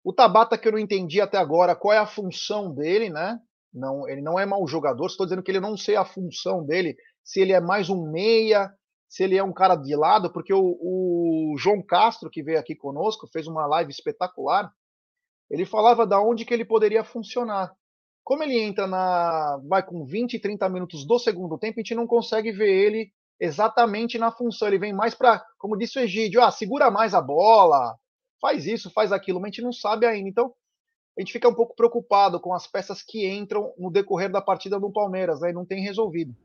O Tabata, que eu não entendi até agora qual é a função dele, né? Não, ele não é mau jogador, estou dizendo que ele não sei a função dele, se ele é mais um meia, se ele é um cara de lado, porque o, o João Castro, que veio aqui conosco, fez uma live espetacular, ele falava da onde que ele poderia funcionar. Como ele entra na. vai com 20, 30 minutos do segundo tempo, a gente não consegue ver ele exatamente na função. Ele vem mais para, como disse o Egídio, ah, segura mais a bola, faz isso, faz aquilo, mas a gente não sabe ainda. Então, a gente fica um pouco preocupado com as peças que entram no decorrer da partida do Palmeiras, aí né, não tem resolvido.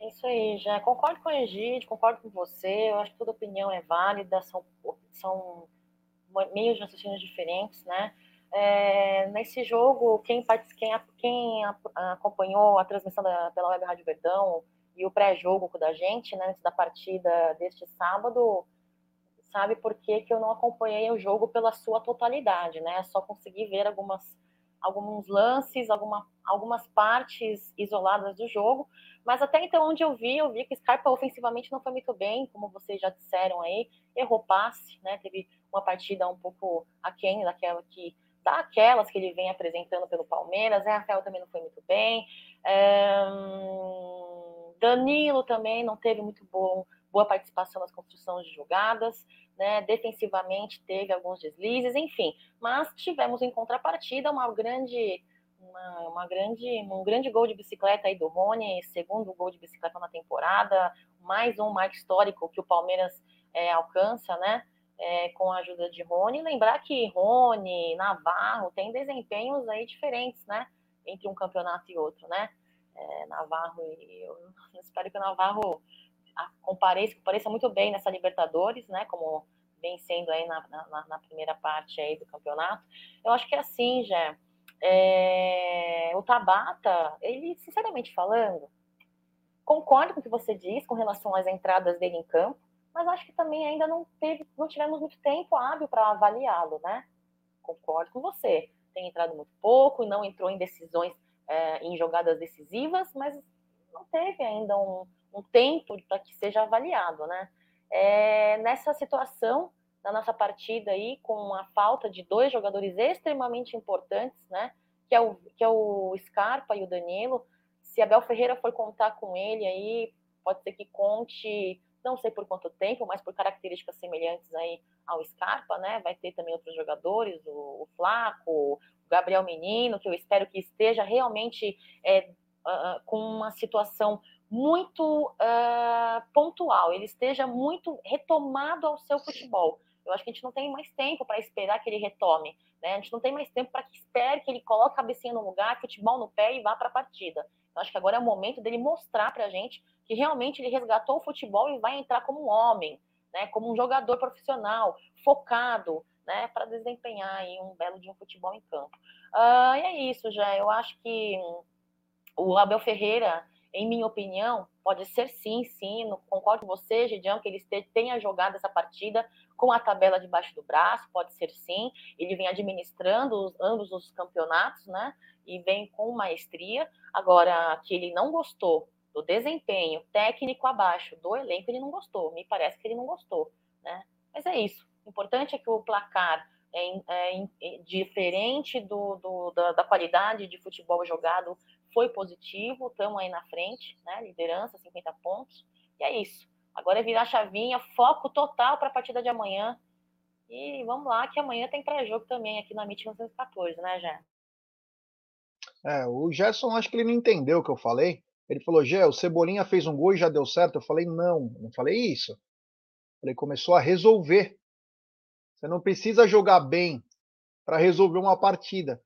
É isso aí, já concordo com o Egídio, concordo com você, eu acho que toda opinião é válida, são, são meios de raciocínio diferentes, né? É, nesse jogo, quem, quem, quem acompanhou a transmissão da, pela Web Rádio Verdão e o pré-jogo da gente, né, antes da partida deste sábado, sabe por que, que eu não acompanhei o jogo pela sua totalidade, né? Só consegui ver algumas, alguns lances, alguma, algumas partes isoladas do jogo, mas até então, onde eu vi, eu vi que Scarpa ofensivamente não foi muito bem, como vocês já disseram aí, errou passe, né? Teve uma partida um pouco aquém daquela que daquelas que ele vem apresentando pelo Palmeiras, né? Rafael também não foi muito bem. É... Danilo também não teve muito bom, boa participação nas construções de jogadas, né? Defensivamente teve alguns deslizes, enfim. Mas tivemos em contrapartida uma grande uma, uma, grande, um grande gol de bicicleta aí do Rony, segundo gol de bicicleta na temporada, mais um marco histórico que o Palmeiras é, alcança, né? É, com a ajuda de Rony. Lembrar que Rony, Navarro, tem desempenhos aí diferentes, né? Entre um campeonato e outro, né? É, Navarro e eu espero que o Navarro compareça, compareça muito bem nessa Libertadores, né? Como vem sendo aí na, na, na primeira parte aí do campeonato. Eu acho que é assim, já é, o Tabata, ele, sinceramente falando, concordo com o que você diz com relação às entradas dele em campo, mas acho que também ainda não teve, não tivemos muito tempo hábil para avaliá-lo, né? Concordo com você. Tem entrado muito pouco não entrou em decisões, é, em jogadas decisivas, mas não teve ainda um, um tempo para que seja avaliado, né? É, nessa situação, na nossa partida aí, com a falta de dois jogadores extremamente importantes, né? Que é o, que é o Scarpa e o Danilo. Se Abel Ferreira for contar com ele aí, pode ser que conte, não sei por quanto tempo, mas por características semelhantes aí ao Scarpa, né? Vai ter também outros jogadores, o, o Flaco, o Gabriel Menino, que eu espero que esteja realmente é, uh, com uma situação muito uh, pontual, ele esteja muito retomado ao seu futebol. Eu acho que a gente não tem mais tempo para esperar que ele retome. Né? A gente não tem mais tempo para que espere que ele coloque a cabecinha no lugar, futebol no pé e vá para a partida. Eu acho que agora é o momento dele mostrar para a gente que realmente ele resgatou o futebol e vai entrar como um homem, né? como um jogador profissional, focado, né? para desempenhar aí um belo de um futebol em campo. Uh, e é isso, já. Eu acho que o Abel Ferreira em minha opinião, pode ser sim, sim, concordo com você, Gidião, que ele tenha jogado essa partida com a tabela debaixo do braço, pode ser sim, ele vem administrando os, ambos os campeonatos, né, e vem com maestria, agora que ele não gostou do desempenho técnico abaixo do elenco, ele não gostou, me parece que ele não gostou, né, mas é isso, o importante é que o placar é, é, é diferente do, do da, da qualidade de futebol jogado foi positivo, estamos aí na frente, né? Liderança, 50 pontos. E é isso. Agora é virar chavinha, foco total para a partida de amanhã. E vamos lá, que amanhã tem pré-jogo também aqui na MIT 914, né, Jé? É, o Gerson, acho que ele não entendeu o que eu falei. Ele falou, Gé, o Cebolinha fez um gol e já deu certo. Eu falei, não, não falei isso. Ele começou a resolver. Você não precisa jogar bem para resolver uma partida.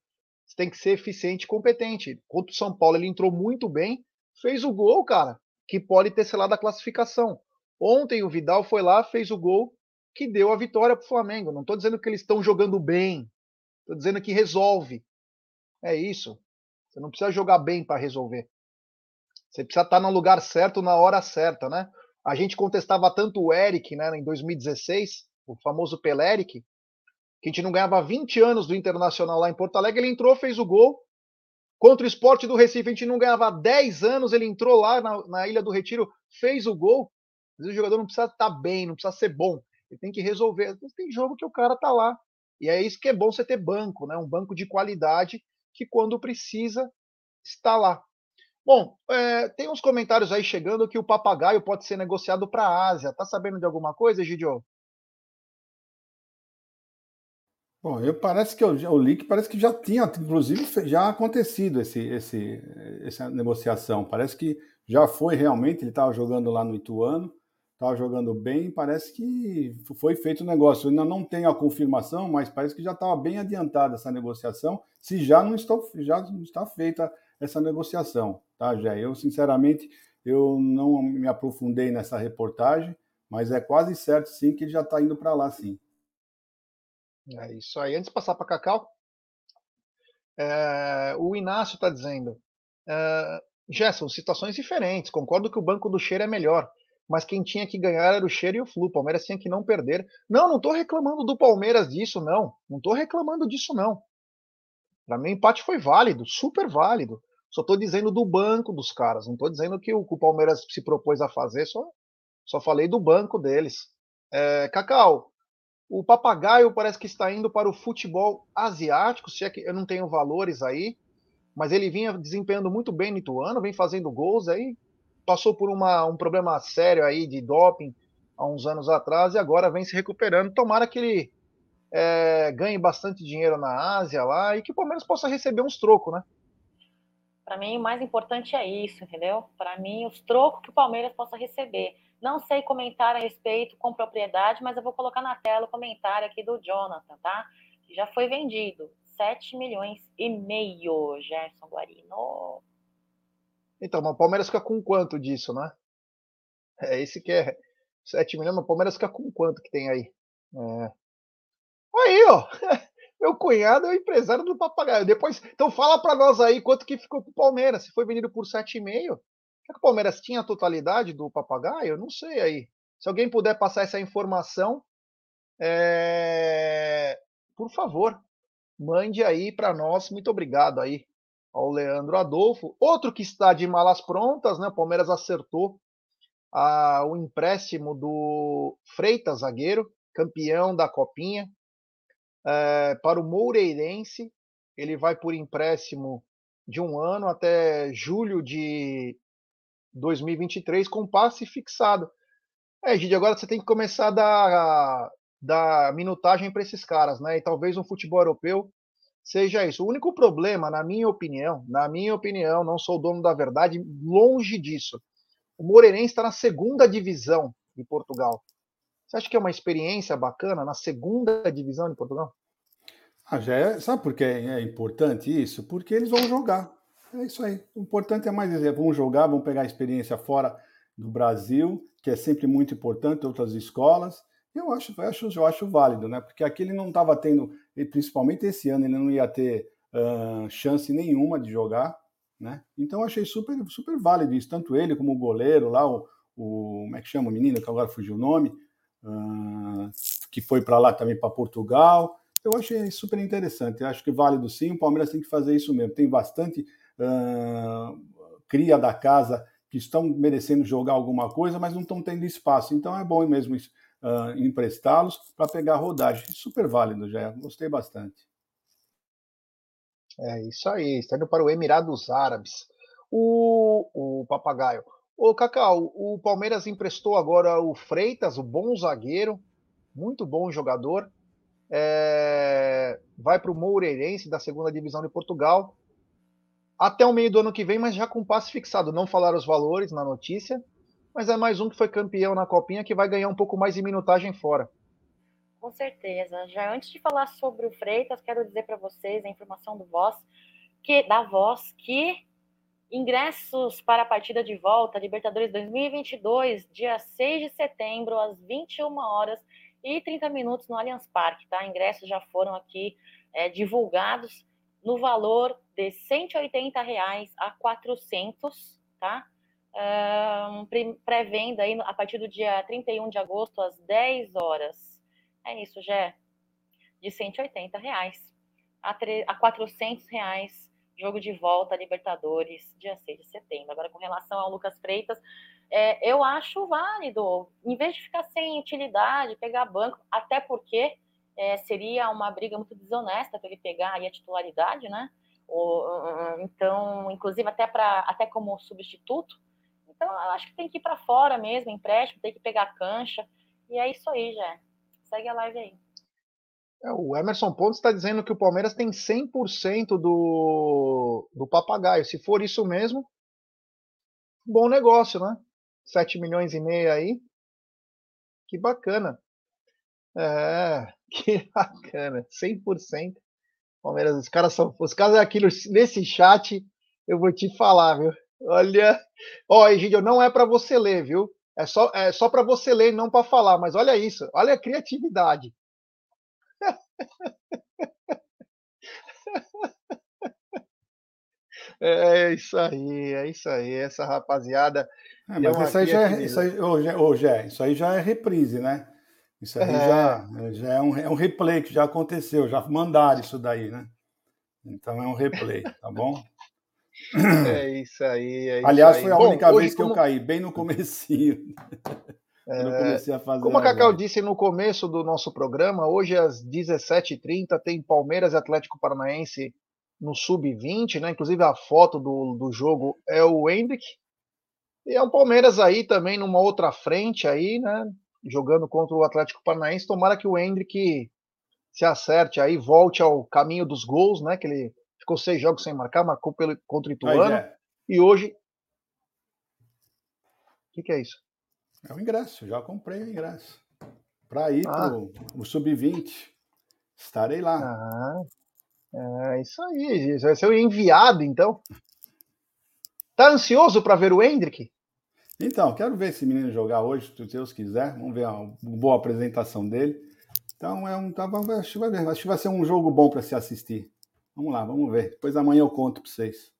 Você tem que ser eficiente e competente. Contra o São Paulo, ele entrou muito bem, fez o gol, cara. que pode ter selado a classificação. Ontem o Vidal foi lá, fez o gol que deu a vitória para o Flamengo. Não estou dizendo que eles estão jogando bem, estou dizendo que resolve. É isso. Você não precisa jogar bem para resolver. Você precisa estar tá no lugar certo na hora certa, né? A gente contestava tanto o Eric, né, em 2016, o famoso Peleric, que a gente não ganhava 20 anos do Internacional lá em Porto Alegre, ele entrou, fez o gol. Contra o esporte do Recife, a gente não ganhava 10 anos, ele entrou lá na, na Ilha do Retiro, fez o gol. Vezes o jogador não precisa estar tá bem, não precisa ser bom. Ele tem que resolver. Tem jogo que o cara tá lá. E é isso que é bom você ter banco, né? Um banco de qualidade que quando precisa está lá. Bom, é, tem uns comentários aí chegando que o papagaio pode ser negociado para a Ásia. Tá sabendo de alguma coisa, Gidio? Bom, eu parece que eu, eu li que parece que já tinha, inclusive, já acontecido esse, esse, essa negociação. Parece que já foi realmente, ele estava jogando lá no Ituano, estava jogando bem, parece que foi feito o negócio. Eu ainda não tenho a confirmação, mas parece que já estava bem adiantada essa negociação, se já não está, já está feita essa negociação, tá, Jé? Eu, sinceramente, eu não me aprofundei nessa reportagem, mas é quase certo, sim, que ele já está indo para lá, sim. É isso aí. Antes de passar para Cacau, é, o Inácio está dizendo: é, Gerson, situações diferentes. Concordo que o banco do cheiro é melhor, mas quem tinha que ganhar era o cheiro e o Flu. O Palmeiras tinha que não perder. Não, não estou reclamando do Palmeiras disso, não. Não estou reclamando disso, não. Para mim, o empate foi válido, super válido. Só estou dizendo do banco dos caras. Não estou dizendo que o, o, Palmeiras se propôs a fazer, só, só falei do banco deles. É, Cacau, o papagaio parece que está indo para o futebol asiático, se é que eu não tenho valores aí, mas ele vinha desempenhando muito bem no Ituano, vem fazendo gols aí, passou por uma, um problema sério aí de doping há uns anos atrás e agora vem se recuperando. Tomara que ele é, ganhe bastante dinheiro na Ásia lá e que o Palmeiras possa receber uns trocos, né? Para mim, o mais importante é isso, entendeu? Para mim, os trocos que o Palmeiras possa receber. Não sei comentar a respeito com propriedade, mas eu vou colocar na tela o comentário aqui do Jonathan, tá? Já foi vendido 7 milhões e meio, Gerson Guarino. Então, o Palmeiras fica com quanto disso, né? É esse que é 7 milhões, mas o Palmeiras fica com quanto que tem aí? É... Aí, ó! Meu cunhado é o empresário do papagaio. Depois, então fala para nós aí quanto que ficou pro Palmeiras. Se foi vendido por 7,5, Será que o Palmeiras tinha a totalidade do papagaio? Não sei aí. Se alguém puder passar essa informação, é... por favor, mande aí para nós. Muito obrigado aí ao Leandro Adolfo. Outro que está de malas prontas, né? O Palmeiras acertou a, o empréstimo do Freitas, zagueiro, campeão da Copinha, é, para o Moureirense. Ele vai por empréstimo de um ano até julho de 2023 com passe fixado. É, Gide, agora você tem que começar a dar, dar minutagem para esses caras, né? E talvez um futebol europeu seja isso. O único problema, na minha opinião, na minha opinião, não sou dono da verdade, longe disso. O Moreirense está na segunda divisão de Portugal. Você acha que é uma experiência bacana na segunda divisão de Portugal? Ah, já é, sabe por que é importante isso? Porque eles vão jogar. É isso aí. O importante é mais dizer, vamos jogar, vamos pegar a experiência fora do Brasil, que é sempre muito importante, outras escolas. Eu acho, eu acho, eu acho válido, né? Porque aqui ele não estava tendo, principalmente esse ano, ele não ia ter uh, chance nenhuma de jogar, né? Então eu achei super, super válido isso, tanto ele como o goleiro lá, o, o como é que chama o menino, que agora fugiu o nome, uh, que foi para lá também para Portugal. Eu achei super interessante, eu acho que válido sim, o Palmeiras tem que fazer isso mesmo. Tem bastante uh, cria da casa que estão merecendo jogar alguma coisa, mas não estão tendo espaço. Então é bom mesmo uh, emprestá-los para pegar rodagem. Super válido, já. Gostei bastante. É isso aí. Está indo para o Emirados Árabes. O, o papagaio. Ô, Cacau, o Palmeiras emprestou agora o Freitas, o bom zagueiro, muito bom jogador. É, vai para o Moureirense da segunda divisão de Portugal até o meio do ano que vem, mas já com passe fixado. Não falaram os valores na notícia, mas é mais um que foi campeão na Copinha que vai ganhar um pouco mais de minutagem fora. Com certeza. Já antes de falar sobre o Freitas, quero dizer para vocês a informação do Voz, que, da Voz que Ingressos para a partida de volta, Libertadores 2022, dia 6 de setembro, às 21 horas e 30 minutos no Allianz Parque, tá? Ingressos já foram aqui é, divulgados no valor de 180 reais a 400, tá? Um, Pré-venda aí a partir do dia 31 de agosto, às 10 horas. É isso, Gé. De 180 reais a, a 400 reais jogo de volta Libertadores, dia 6 de setembro. Agora, com relação ao Lucas Freitas, é, eu acho válido, em vez de ficar sem utilidade, pegar banco, até porque é, seria uma briga muito desonesta para ele pegar aí a titularidade, né? Ou, então, inclusive até para até como substituto. Então, eu acho que tem que ir para fora mesmo, empréstimo, tem que pegar a cancha. E é isso aí, já. Segue a live aí. É, o Emerson Pontes está dizendo que o Palmeiras tem 100% do, do papagaio. Se for isso mesmo, bom negócio, né? 7 milhões e meio aí. Que bacana. É, que bacana. 100%. Palmeiras, os caras são. Os caras aqui nesse chat, eu vou te falar, viu? Olha. Ó, Egidio, não é para você ler, viu? É só, é só para você ler, não para falar. Mas olha isso. Olha a criatividade. É isso aí, é isso aí. Essa rapaziada. É, mas isso aí, já é, isso, aí, oh, Gé, isso aí já é reprise, né? Isso aí é. Já, já é, um, é um replay que já aconteceu, já mandaram isso daí, né? Então é um replay, tá bom? É isso aí. É Aliás, isso foi a Bom, única vez que como... eu caí, bem no comecinho. É, como a Cacau disse no começo do nosso programa, hoje às 17h30 tem Palmeiras e Atlético Paranaense no Sub-20, né? Inclusive a foto do, do jogo é o Hendrick. E é o Palmeiras aí também numa outra frente aí, né? Jogando contra o Atlético Paranaense. Tomara que o Hendrick se acerte aí, volte ao caminho dos gols, né? Que ele ficou seis jogos sem marcar, marcou pelo, contra o Ituano. É. E hoje. O que, que é isso? É o ingresso, já comprei o ingresso. Para ir ah. para o Sub-20. Estarei lá. Ah, é isso aí. Vai ser enviado, então. Tá ansioso para ver o Hendrick? Então, quero ver esse menino jogar hoje, se Deus quiser. Vamos ver uma boa apresentação dele. Então, é um, tá, acho, que vai ver, acho que vai ser um jogo bom para se assistir. Vamos lá, vamos ver. Depois amanhã eu conto para vocês.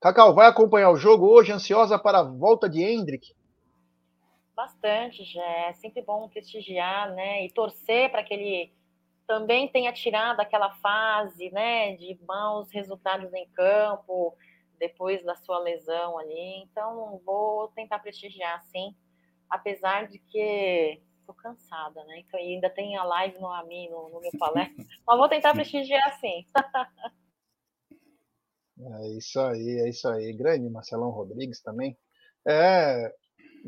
Cacau, vai acompanhar o jogo hoje, ansiosa para a volta de Hendrick? Bastante, já é sempre bom prestigiar, né? E torcer para que ele também tenha tirado aquela fase, né, de maus resultados em campo depois da sua lesão ali. Então, vou tentar prestigiar, sim, apesar de que estou cansada, né? Então, ainda tem a live no AMI, no, no meu palestra, mas vou tentar prestigiar, sim. é isso aí, é isso aí. Grande Marcelão Rodrigues também. É,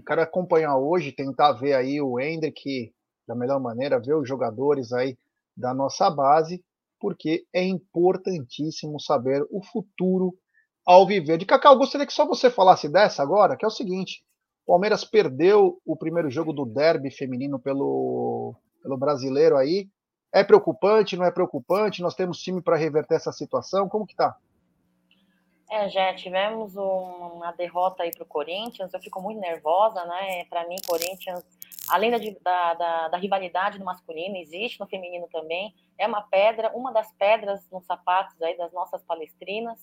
quero acompanhar hoje, tentar ver aí o Hendrick da melhor maneira, ver os jogadores aí da nossa base, porque é importantíssimo saber o futuro ao viver. De Cacau, gostaria que só você falasse dessa agora, que é o seguinte: o Palmeiras perdeu o primeiro jogo do derby feminino pelo, pelo brasileiro aí. É preocupante, não é preocupante? Nós temos time para reverter essa situação? Como que tá? É, já tivemos uma derrota aí para o Corinthians, eu fico muito nervosa, né? Para mim, Corinthians, além da, da, da, rivalidade no masculino, existe no feminino também, é uma pedra, uma das pedras nos sapatos aí das nossas palestrinas,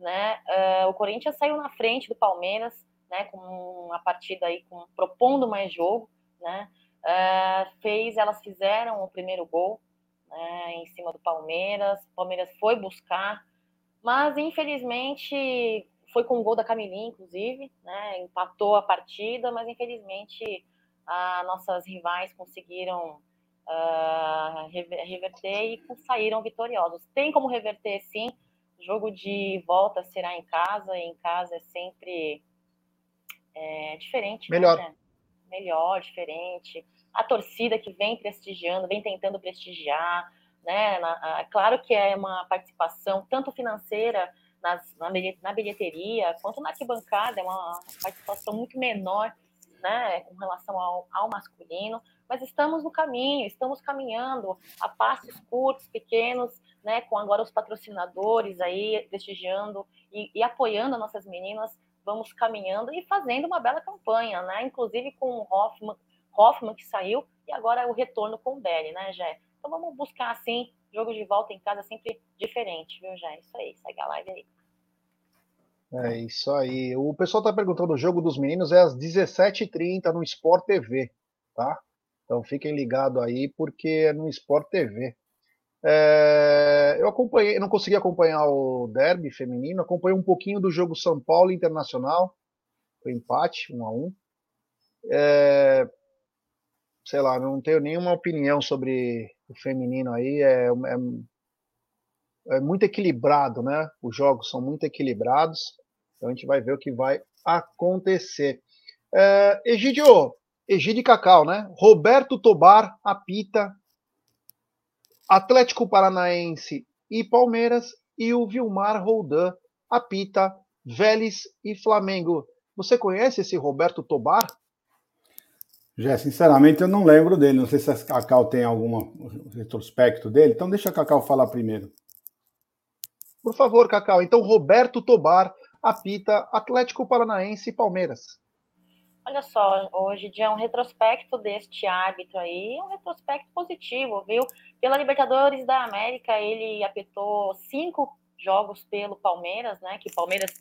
né? Uh, o Corinthians saiu na frente do Palmeiras, né? Com uma partida aí com, propondo mais jogo, né? Uh, fez, elas fizeram o primeiro gol né, em cima do Palmeiras, o Palmeiras foi buscar mas, infelizmente, foi com o gol da Camilinha, inclusive, né? Empatou a partida, mas infelizmente as nossas rivais conseguiram uh, reverter e saíram vitoriosos. Tem como reverter, sim. Jogo de volta será em casa, e em casa é sempre é, diferente. Né, Melhor. Né? Melhor, diferente. A torcida que vem prestigiando, vem tentando prestigiar né? Na, claro que é uma participação tanto financeira nas, na, na bilheteria quanto na arquibancada, é uma participação muito menor, né? Com relação ao, ao masculino, mas estamos no caminho, estamos caminhando a passos curtos, pequenos, né, com agora os patrocinadores aí prestigiando e, e apoiando nossas meninas, vamos caminhando e fazendo uma bela campanha, né? Inclusive com o Hoffman, Hoffman que saiu e agora o retorno com o Belly, né, Jé? Então vamos buscar assim, jogo de volta em casa sempre diferente, viu, Jé? Isso aí, segue a live aí. É isso aí. O pessoal está perguntando: o jogo dos meninos é às 17h30 no Sport TV, tá? Então fiquem ligados aí, porque é no Sport TV. É, eu acompanhei, não consegui acompanhar o derby feminino, acompanhei um pouquinho do jogo São Paulo Internacional, foi empate, um a um. É, sei lá, não tenho nenhuma opinião sobre o feminino aí, é, é, é muito equilibrado, né? Os jogos são muito equilibrados, então a gente vai ver o que vai acontecer. É, Egidio, Egídio Cacau, né? Roberto Tobar apita Atlético Paranaense e Palmeiras e o Vilmar Roldan apita Vélez e Flamengo. Você conhece esse Roberto Tobar? Já, sinceramente, eu não lembro dele. Não sei se a Cacau tem algum retrospecto dele. Então, deixa a Cacau falar primeiro. Por favor, Cacau. Então, Roberto Tobar apita Atlético Paranaense e Palmeiras. Olha só, hoje dia é um retrospecto deste árbitro aí, um retrospecto positivo, viu? Pela Libertadores da América, ele apitou cinco jogos pelo Palmeiras, né? Que o Palmeiras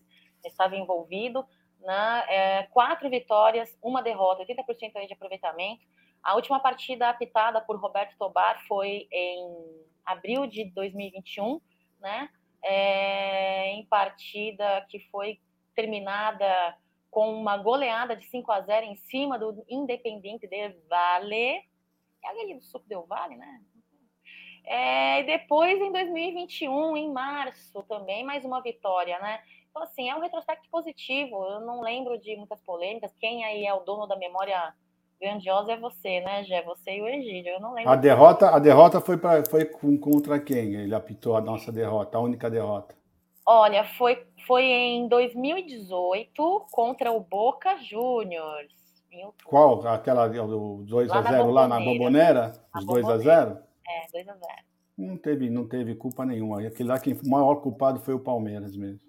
estava envolvido, né? É, quatro vitórias, uma derrota, 80% de aproveitamento. A última partida apitada por Roberto Tobar foi em abril de 2021, né? É, em partida que foi terminada com uma goleada de 5 a 0 em cima do Independente de Vale. É aquele do Suco Del Vale, né? É, e depois, em 2021, em março, também mais uma vitória, né? Então, assim, é um retrospecto positivo. Eu não lembro de muitas polêmicas. Quem aí é o dono da memória grandiosa é você, né, Gé? Você e o Egídio. Eu não lembro. A derrota, a derrota foi, pra, foi contra quem? Ele apitou a nossa derrota, a única derrota. Olha, foi, foi em 2018 contra o Boca Juniors. Qual? Aquela do 2x0 lá na Bombonera? Os 2x0? É, 2x0. Não teve, não teve culpa nenhuma. Aquele lá, quem, o maior culpado foi o Palmeiras mesmo.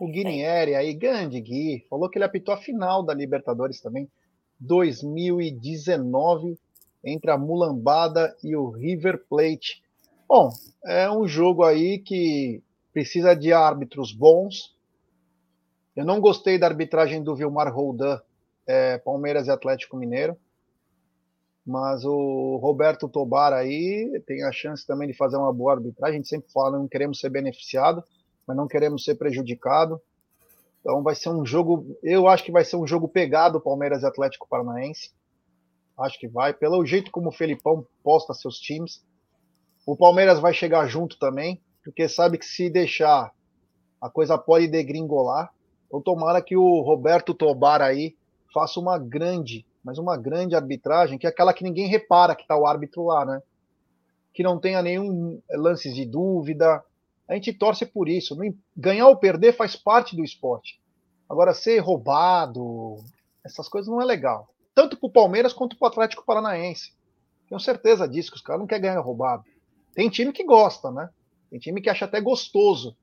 O Guinieri aí, grande Gui, falou que ele apitou a final da Libertadores também, 2019, entre a Mulambada e o River Plate. Bom, é um jogo aí que precisa de árbitros bons. Eu não gostei da arbitragem do Vilmar Roldan, é, Palmeiras e Atlético Mineiro. Mas o Roberto Tobar aí tem a chance também de fazer uma boa arbitragem. A gente sempre fala, não queremos ser beneficiado, mas não queremos ser prejudicado. Então vai ser um jogo, eu acho que vai ser um jogo pegado Palmeiras e Atlético Paranaense. Acho que vai, pelo jeito como o Felipão posta seus times. O Palmeiras vai chegar junto também porque sabe que se deixar a coisa pode degringolar. Então tomara que o Roberto Tobar aí faça uma grande, mas uma grande arbitragem, que é aquela que ninguém repara que está o árbitro lá, né? Que não tenha nenhum lance de dúvida. A gente torce por isso. Ganhar ou perder faz parte do esporte. Agora, ser roubado, essas coisas não é legal. Tanto para o Palmeiras quanto para o Atlético Paranaense. Tenho certeza disso, que os caras não querem ganhar roubado. Tem time que gosta, né? Tem time que acha até gostoso,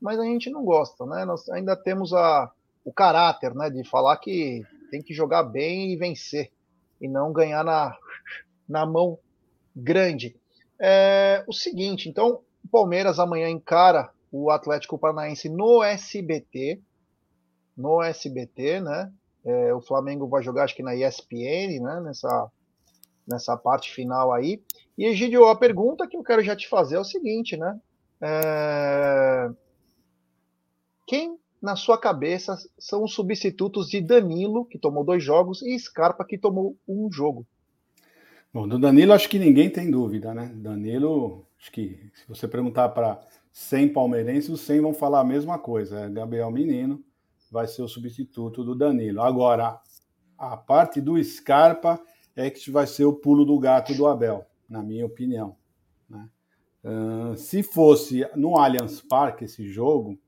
mas a gente não gosta, né? Nós ainda temos a, o caráter, né, de falar que tem que jogar bem e vencer e não ganhar na, na mão grande. É, o seguinte, então, o Palmeiras amanhã encara o Atlético Paranaense no SBT, no SBT, né? É, o Flamengo vai jogar acho que na ESPN, né? Nessa nessa parte final aí. E, Egidio, a pergunta que eu quero já te fazer é o seguinte, né? É... Quem, na sua cabeça, são os substitutos de Danilo, que tomou dois jogos, e Scarpa, que tomou um jogo? Bom, do Danilo acho que ninguém tem dúvida, né? Danilo, acho que se você perguntar para 100 palmeirenses, os 100 vão falar a mesma coisa. É Gabriel Menino vai ser o substituto do Danilo. Agora, a parte do Scarpa, é que vai ser o pulo do gato do Abel, na minha opinião. Né? Uh, se fosse no Allianz Parque esse jogo,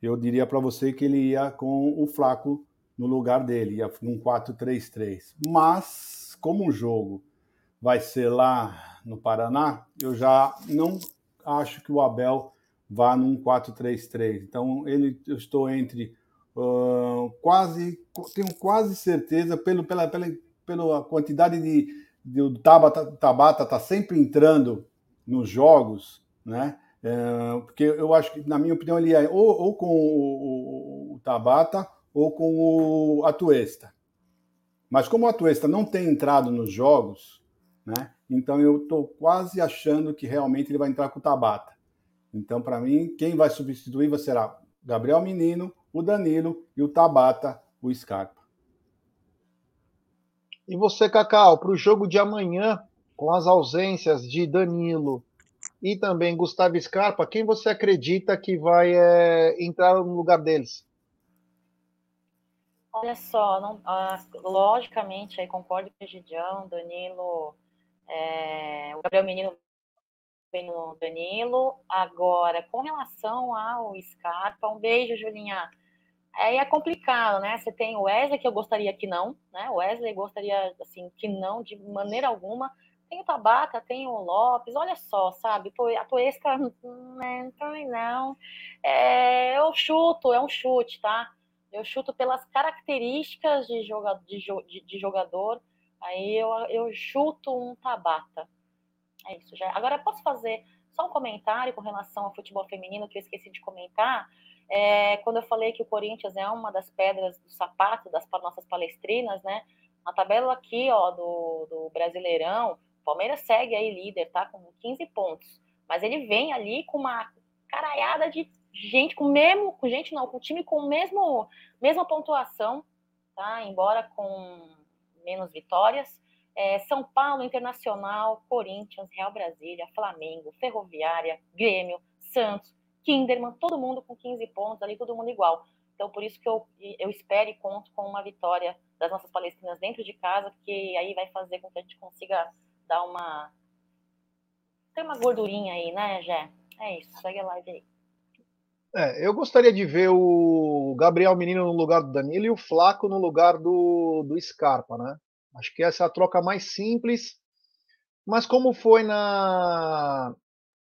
eu diria para você que ele ia com o Flaco no lugar dele, ia com um 4-3-3. Mas, como o jogo vai ser lá no Paraná, eu já não acho que o Abel vá num 4-3-3. Então, ele, eu estou entre uh, quase, tenho quase certeza, pelo, pela, pela, pela quantidade de, de o Tabata Tabata tá sempre entrando nos jogos, né? É, porque eu acho que, na minha opinião, ele é ou, ou com o, o, o, Tabata ou com o Atuesta. Mas como o Atuesta não tem entrado nos jogos, né? Então eu estou quase achando que realmente ele vai entrar com o Tabata. Então, para mim, quem vai substituir será Gabriel Menino, o Danilo e o Tabata, o Scarpa. E você, Cacau, para o jogo de amanhã, com as ausências de Danilo e também Gustavo Scarpa, quem você acredita que vai é, entrar no lugar deles? Olha só, não, ah, logicamente, aí concordo com o Gidião, Danilo, é, o Gabriel Menino vem no Danilo. Agora, com relação ao Scarpa, um beijo, Julinha. Aí é complicado, né? Você tem o Wesley, que eu gostaria que não, né? O Wesley gostaria, assim, que não, de maneira alguma. Tem o Tabata, tem o Lopes, olha só, sabe? A Toesca, né? também não. É, eu chuto, é um chute, tá? Eu chuto pelas características de, de, de, de jogador, aí eu, eu chuto um Tabata. É isso, já. Agora, posso fazer só um comentário com relação ao futebol feminino que eu esqueci de comentar? É, quando eu falei que o Corinthians é uma das pedras do sapato das nossas palestrinas, né? Na tabela aqui, ó, do, do Brasileirão, o Palmeiras segue aí líder, tá? Com 15 pontos. Mas ele vem ali com uma caraiada de gente com mesmo, com gente não, com time com mesmo mesma pontuação, tá? Embora com menos vitórias. É, São Paulo, Internacional, Corinthians, Real Brasília, Flamengo, Ferroviária, Grêmio, Santos, Kinderman, todo mundo com 15 pontos ali, todo mundo igual. Então, por isso que eu, eu espero e conto com uma vitória das nossas palestinas dentro de casa, porque aí vai fazer com que a gente consiga dar uma. Tem uma gordurinha aí, né, Jé? É isso, segue a live aí. É, eu gostaria de ver o Gabriel Menino no lugar do Danilo e o Flaco no lugar do, do Scarpa, né? Acho que essa é a troca mais simples. Mas como foi na.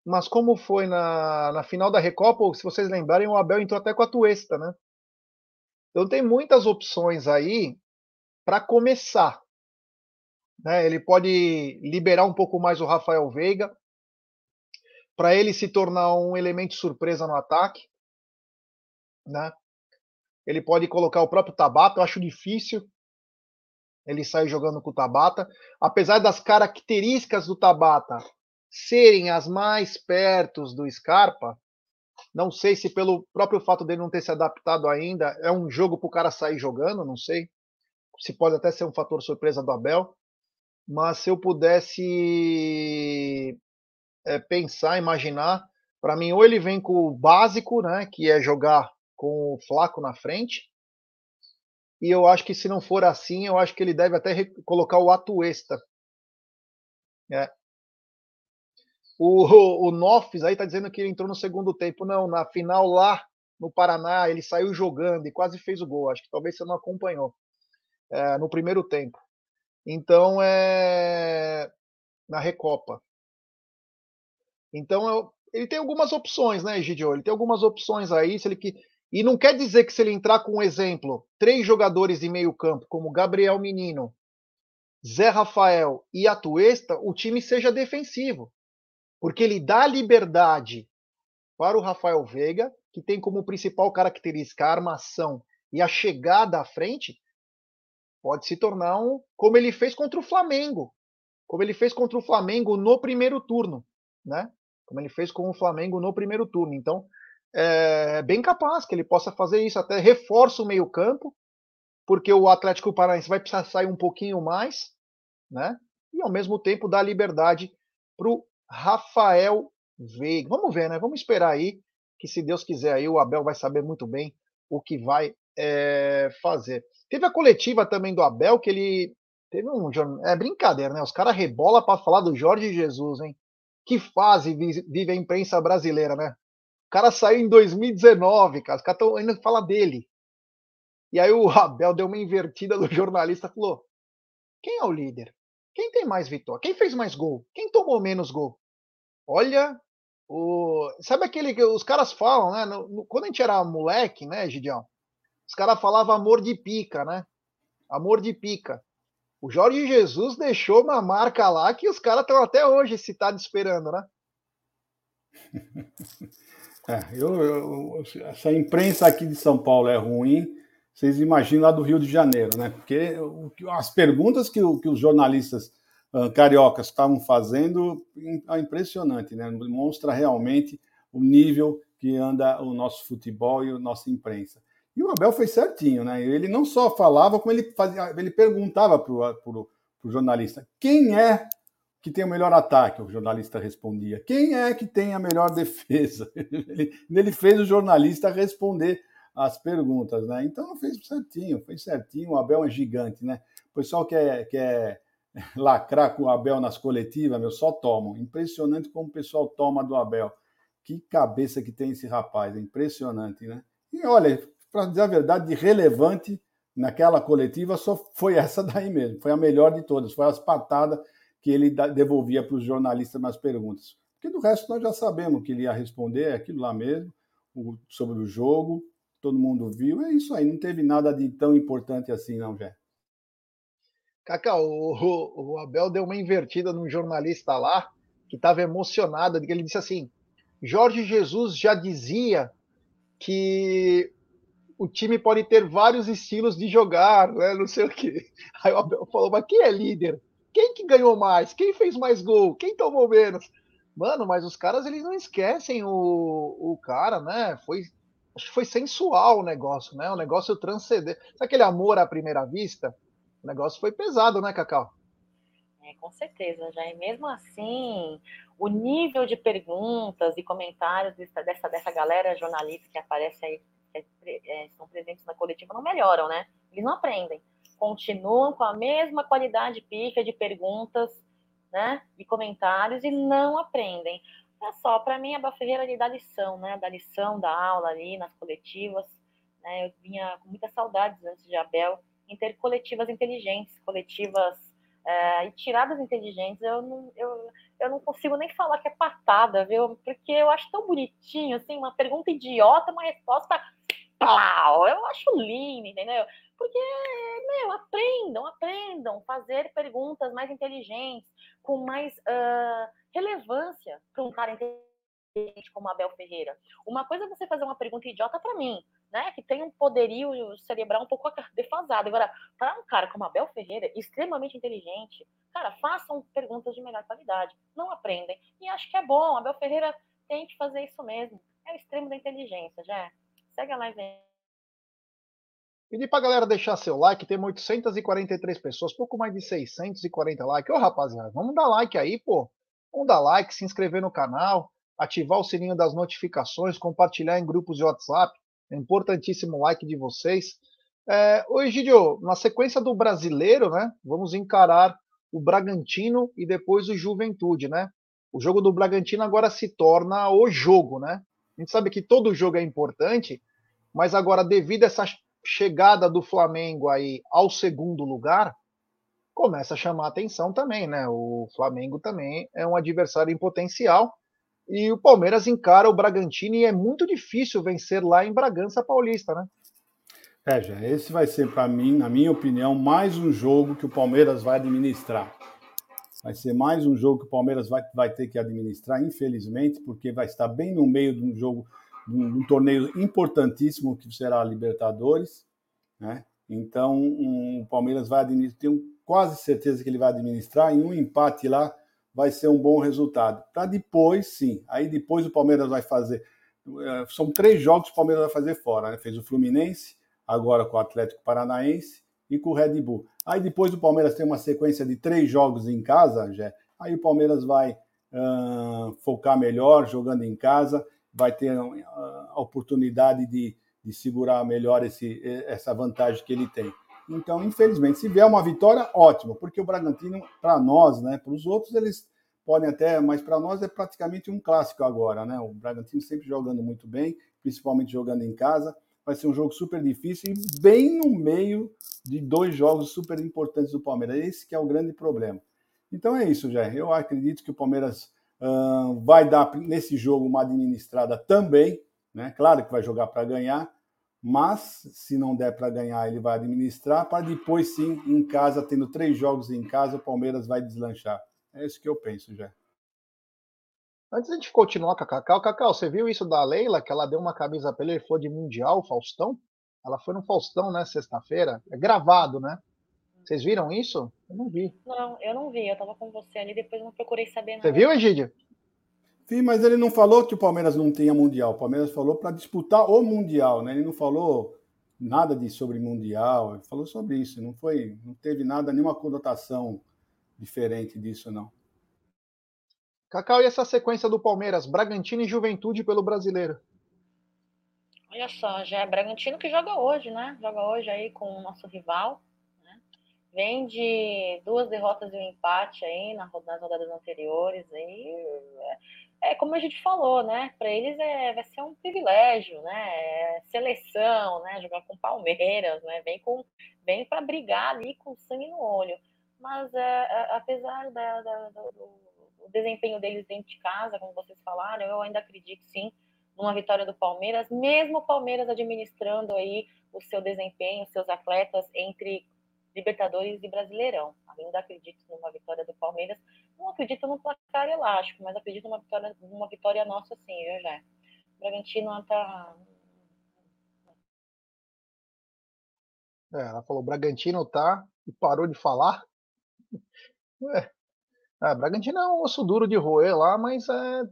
Mas como foi na, na final da Recopa, se vocês lembrarem, o Abel entrou até com a Tuesta, né? Então tem muitas opções aí para começar. Né? Ele pode liberar um pouco mais o Rafael Veiga, para ele se tornar um elemento surpresa no ataque. Né? Ele pode colocar o próprio Tabata, eu acho difícil ele sair jogando com o Tabata. Apesar das características do Tabata serem as mais perto do Scarpa, não sei se pelo próprio fato dele não ter se adaptado ainda, é um jogo para o cara sair jogando, não sei. Se pode até ser um fator surpresa do Abel. Mas se eu pudesse é, pensar, imaginar, para mim, ou ele vem com o básico, né, que é jogar com o Flaco na frente, e eu acho que se não for assim, eu acho que ele deve até colocar o Atuesta. É. O, o, o aí tá dizendo que ele entrou no segundo tempo. Não, na final lá no Paraná, ele saiu jogando e quase fez o gol. Acho que talvez você não acompanhou. É, no primeiro tempo. Então, é. Na Recopa. Então, eu, ele tem algumas opções, né, Gidio? Ele tem algumas opções aí. Se ele que e não quer dizer que se ele entrar com um exemplo, três jogadores de meio campo, como Gabriel Menino, Zé Rafael e Atuesta, o time seja defensivo. Porque ele dá liberdade para o Rafael Veiga, que tem como principal característica a armação e a chegada à frente, pode se tornar um, como ele fez contra o Flamengo. Como ele fez contra o Flamengo no primeiro turno, né? Como ele fez com o Flamengo no primeiro turno. Então, é bem capaz que ele possa fazer isso, até reforça o meio-campo, porque o Atlético Paranaense vai precisar sair um pouquinho mais, né? E ao mesmo tempo dá liberdade para o Rafael Veiga. Vamos ver, né? Vamos esperar aí, que se Deus quiser aí, o Abel vai saber muito bem o que vai é, fazer. Teve a coletiva também do Abel, que ele teve um. É brincadeira, né? Os caras rebola para falar do Jorge Jesus, hein? Que fase vive a imprensa brasileira, né? cara saiu em 2019, cara. Os caras estão ainda falar dele. E aí o Abel deu uma invertida do jornalista falou: quem é o líder? Quem tem mais vitória? Quem fez mais gol? Quem tomou menos gol? Olha, O... Sabe aquele que os caras falam, né? No, no, quando a gente era moleque, né, Gideão? Os caras falavam amor de pica, né? Amor de pica. O Jorge Jesus deixou uma marca lá que os caras estão até hoje citados esperando, né? É, eu, eu, essa imprensa aqui de São Paulo é ruim, vocês imaginam lá do Rio de Janeiro, né? Porque as perguntas que, que os jornalistas uh, cariocas estavam fazendo é impressionante, né? Mostra realmente o nível que anda o nosso futebol e a nossa imprensa. E o Abel fez certinho, né? Ele não só falava, como ele fazia, ele perguntava para o jornalista quem é que tem o melhor ataque? O jornalista respondia. Quem é que tem a melhor defesa? Ele, ele fez o jornalista responder as perguntas, né? Então fez certinho, fez certinho. O Abel é gigante, né? O pessoal quer, quer lacrar com o Abel nas coletivas, meu, só tomam. Impressionante como o pessoal toma do Abel. Que cabeça que tem esse rapaz, é impressionante, né? E olha, para dizer a verdade, de relevante naquela coletiva só foi essa daí mesmo. Foi a melhor de todas. Foi as patadas que ele devolvia para os jornalistas nas perguntas. Porque do resto nós já sabemos que ele ia responder, é aquilo lá mesmo, o, sobre o jogo, todo mundo viu, é isso aí, não teve nada de tão importante assim, não, Jé. Cacau, o, o, Abel deu uma invertida num jornalista lá que estava emocionado, que ele disse assim: Jorge Jesus já dizia que o time pode ter vários estilos de jogar, né? Não sei o quê. Aí o Abel falou: mas quem é líder? Quem que ganhou mais? Quem fez mais gol? Quem tomou menos? Mano, mas os caras eles não esquecem o, o cara, né? Foi, acho que foi sensual o negócio, né? O negócio transcender. Sabe aquele amor à primeira vista? O negócio foi pesado, né, Cacau? É, com certeza, já. E mesmo assim, o nível de perguntas e comentários dessa, dessa, galera jornalista que aparece aí, que é, estão presentes na coletiva, não melhoram, né? Eles não aprendem continuam com a mesma qualidade pífia de perguntas né, e comentários e não aprendem. Olha só, para mim a Bel Ferreira ali dá lição, né? Da lição da aula ali nas coletivas. Né, eu vinha com muitas saudades antes de Abel em ter coletivas inteligentes, coletivas é, e tiradas inteligentes. Eu não, eu, eu não consigo nem falar que é patada, viu? Porque eu acho tão bonitinho, assim, uma pergunta idiota, uma resposta pau. Eu acho lindo, entendeu? Porque, meu, aprendam, aprendam, fazer perguntas mais inteligentes, com mais uh, relevância para um cara inteligente como Abel Ferreira. Uma coisa é você fazer uma pergunta idiota para mim, né, que tem um poderio cerebral um pouco defasado. Agora, para um cara como Abel Ferreira, extremamente inteligente, cara, façam perguntas de melhor qualidade. Não aprendem. E acho que é bom. Abel Ferreira tem que fazer isso mesmo. É o extremo da inteligência, já. Segue a live aí. Pedir pra galera deixar seu like, tem 843 pessoas, pouco mais de 640 likes. Ô rapaziada, vamos dar like aí, pô. Vamos dar like, se inscrever no canal, ativar o sininho das notificações, compartilhar em grupos de WhatsApp. É importantíssimo o like de vocês. É, Gidio, na sequência do brasileiro, né? Vamos encarar o Bragantino e depois o Juventude, né? O jogo do Bragantino agora se torna o jogo, né? A gente sabe que todo jogo é importante, mas agora, devido a essa chegada do Flamengo aí ao segundo lugar começa a chamar atenção também, né? O Flamengo também é um adversário em potencial e o Palmeiras encara o Bragantino e é muito difícil vencer lá em Bragança Paulista, né? É, já, esse vai ser para mim, na minha opinião, mais um jogo que o Palmeiras vai administrar. Vai ser mais um jogo que o Palmeiras vai, vai ter que administrar, infelizmente, porque vai estar bem no meio de um jogo um, um torneio importantíssimo que será a Libertadores, né? Então, um, o Palmeiras vai administrar, tenho quase certeza que ele vai administrar, e um empate lá vai ser um bom resultado. Para depois, sim, aí depois o Palmeiras vai fazer. Eh, são três jogos que o Palmeiras vai fazer fora, né? Fez o Fluminense, agora com o Atlético Paranaense e com o Red Bull. Aí depois o Palmeiras tem uma sequência de três jogos em casa, já. Aí o Palmeiras vai uh, focar melhor jogando em casa vai ter a oportunidade de, de segurar melhor esse, essa vantagem que ele tem. Então, infelizmente, se vier uma vitória, ótimo, porque o Bragantino, para nós, né, para os outros, eles podem até, mas para nós é praticamente um clássico agora, né? O Bragantino sempre jogando muito bem, principalmente jogando em casa. Vai ser um jogo super difícil e bem no meio de dois jogos super importantes do Palmeiras. Esse que é o grande problema. Então é isso, já. Eu acredito que o Palmeiras Vai dar nesse jogo uma administrada também, né? Claro que vai jogar para ganhar, mas se não der para ganhar, ele vai administrar para depois sim, em casa, tendo três jogos em casa, o Palmeiras vai deslanchar. É isso que eu penso já. Antes de continuar com a Cacau, Cacau, você viu isso da Leila, que ela deu uma camisa para ele, ele foi de Mundial, Faustão? Ela foi no Faustão, né, sexta-feira. É gravado, né? Vocês viram isso? Eu não vi. Não, eu não vi. Eu tava com você ali, depois não procurei saber nada. Você viu, Egídio? Sim, mas ele não falou que o Palmeiras não tinha Mundial. O Palmeiras falou para disputar o Mundial, né? Ele não falou nada de sobre Mundial. Ele falou sobre isso. Não foi, não teve nada, nenhuma conotação diferente disso, não. Cacau, e essa sequência do Palmeiras? Bragantino e Juventude pelo Brasileiro. Olha só, já é Bragantino que joga hoje, né? Joga hoje aí com o nosso rival. Vem de duas derrotas e um empate aí nas rodadas anteriores. Aí, é, é como a gente falou, né? Para eles é, vai ser um privilégio, né? É seleção, né? Jogar com Palmeiras, né? Vem com, vem para brigar ali com sangue no olho. Mas é, é apesar da, da, do, do desempenho deles dentro de casa, como vocês falaram, eu ainda acredito sim numa vitória do Palmeiras, mesmo o Palmeiras administrando aí o seu desempenho, seus atletas entre Libertadores e Brasileirão. Ainda acredito numa vitória do Palmeiras. Não acredito num placar elástico, mas acredito numa vitória, numa vitória nossa sim, viu, já. O Bragantino tá. É, ela falou, Bragantino tá e parou de falar. É. é, Bragantino é um osso duro de roer lá, mas é,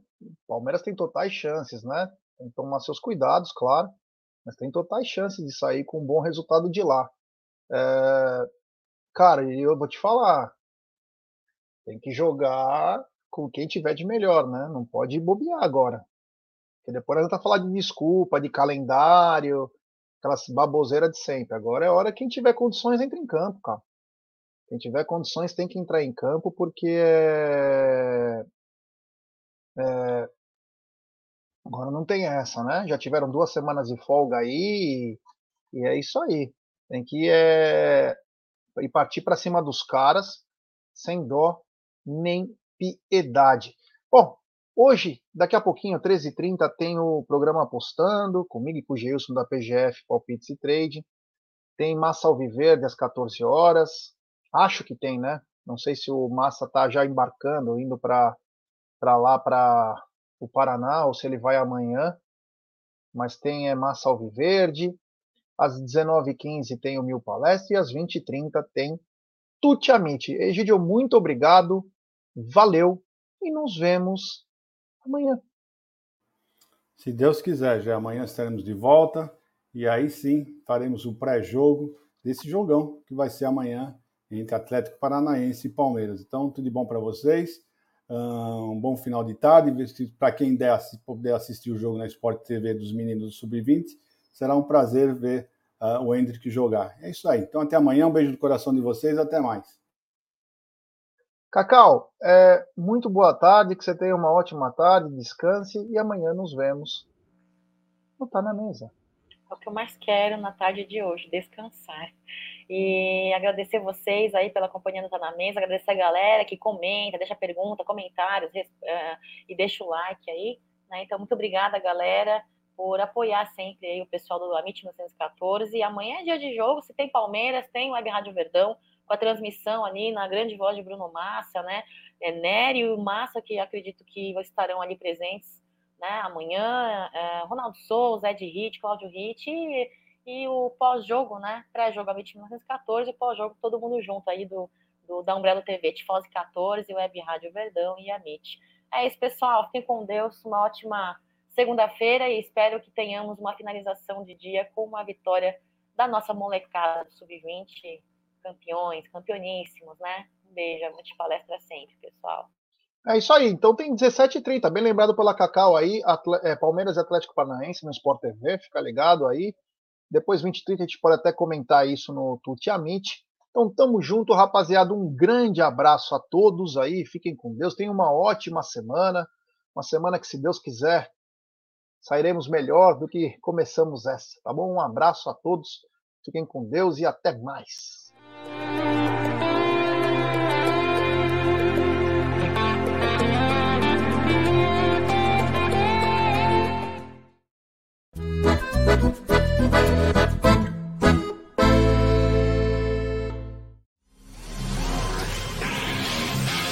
Palmeiras tem totais chances, né? Tem que tomar seus cuidados, claro, mas tem totais chances de sair com um bom resultado de lá. É, cara, eu vou te falar, tem que jogar com quem tiver de melhor, né? Não pode bobear agora. Porque depois a gente tá falando de desculpa, de calendário, aquelas baboseiras de sempre. Agora é hora quem tiver condições entra em campo, cara. Quem tiver condições tem que entrar em campo porque é, é, agora não tem essa, né? Já tiveram duas semanas de folga aí e, e é isso aí. Tem que é, ir partir para cima dos caras sem dó nem piedade. Bom, hoje, daqui a pouquinho, 13h30, tem o programa Apostando, comigo e com o Geilson da PGF Palpites e Trade. Tem Massa Alviverde às 14 horas. Acho que tem, né? Não sei se o Massa está já embarcando, indo para lá, para o Paraná, ou se ele vai amanhã. Mas tem é, Massa Alviverde. Às 19h15 tem o Mil Palestra e às 20h30 tem Tutiamite. Egidio, muito obrigado, valeu e nos vemos amanhã. Se Deus quiser, já amanhã estaremos de volta e aí sim faremos o pré-jogo desse jogão que vai ser amanhã entre Atlético Paranaense e Palmeiras. Então, tudo de bom para vocês. Um bom final de tarde. Para quem der, puder assistir o jogo na Sport TV dos meninos do Sub-20, será um prazer ver uh, o Hendrick jogar. É isso aí. Então, até amanhã. Um beijo no coração de vocês. Até mais. Cacau, é, muito boa tarde. Que você tenha uma ótima tarde. Descanse. E amanhã nos vemos. Não tá na mesa. É o que eu mais quero na tarde de hoje, descansar. E agradecer vocês aí pela companhia no Tá na Mesa, agradecer a galera que comenta, deixa pergunta, comentários uh, e deixa o like aí. Né? Então, muito obrigada, galera, por apoiar sempre aí o pessoal do Amit 914. E amanhã é dia de jogo, se tem Palmeiras, tem Web Rádio Verdão, com a transmissão ali na grande voz de Bruno Massa, né? É, e Massa, que acredito que estarão ali presentes né? amanhã. É, Ronaldo Souza, Ed Hit, Cláudio Hit e e o pós-jogo, né? Pré-jogo a 1914 e pós-jogo todo mundo junto aí do, do da Umbrella TV, Tifose 14, Web Rádio Verdão e a MIT. É isso, pessoal. Fiquem com Deus. Uma ótima segunda-feira e espero que tenhamos uma finalização de dia com uma vitória da nossa molecada do Sub-20, campeões, campeoníssimos, né? Um beijo, muita palestra sempre, pessoal. É isso aí. Então tem 17h30, bem lembrado pela Cacau aí, é, Palmeiras e Atlético Paranaense no Sport TV, fica ligado aí. Depois, 20 30 a gente pode até comentar isso no Tuti Amit. Então, tamo junto, rapaziada. Um grande abraço a todos aí. Fiquem com Deus. Tenham uma ótima semana. Uma semana que, se Deus quiser, sairemos melhor do que começamos essa, tá bom? Um abraço a todos. Fiquem com Deus e até mais.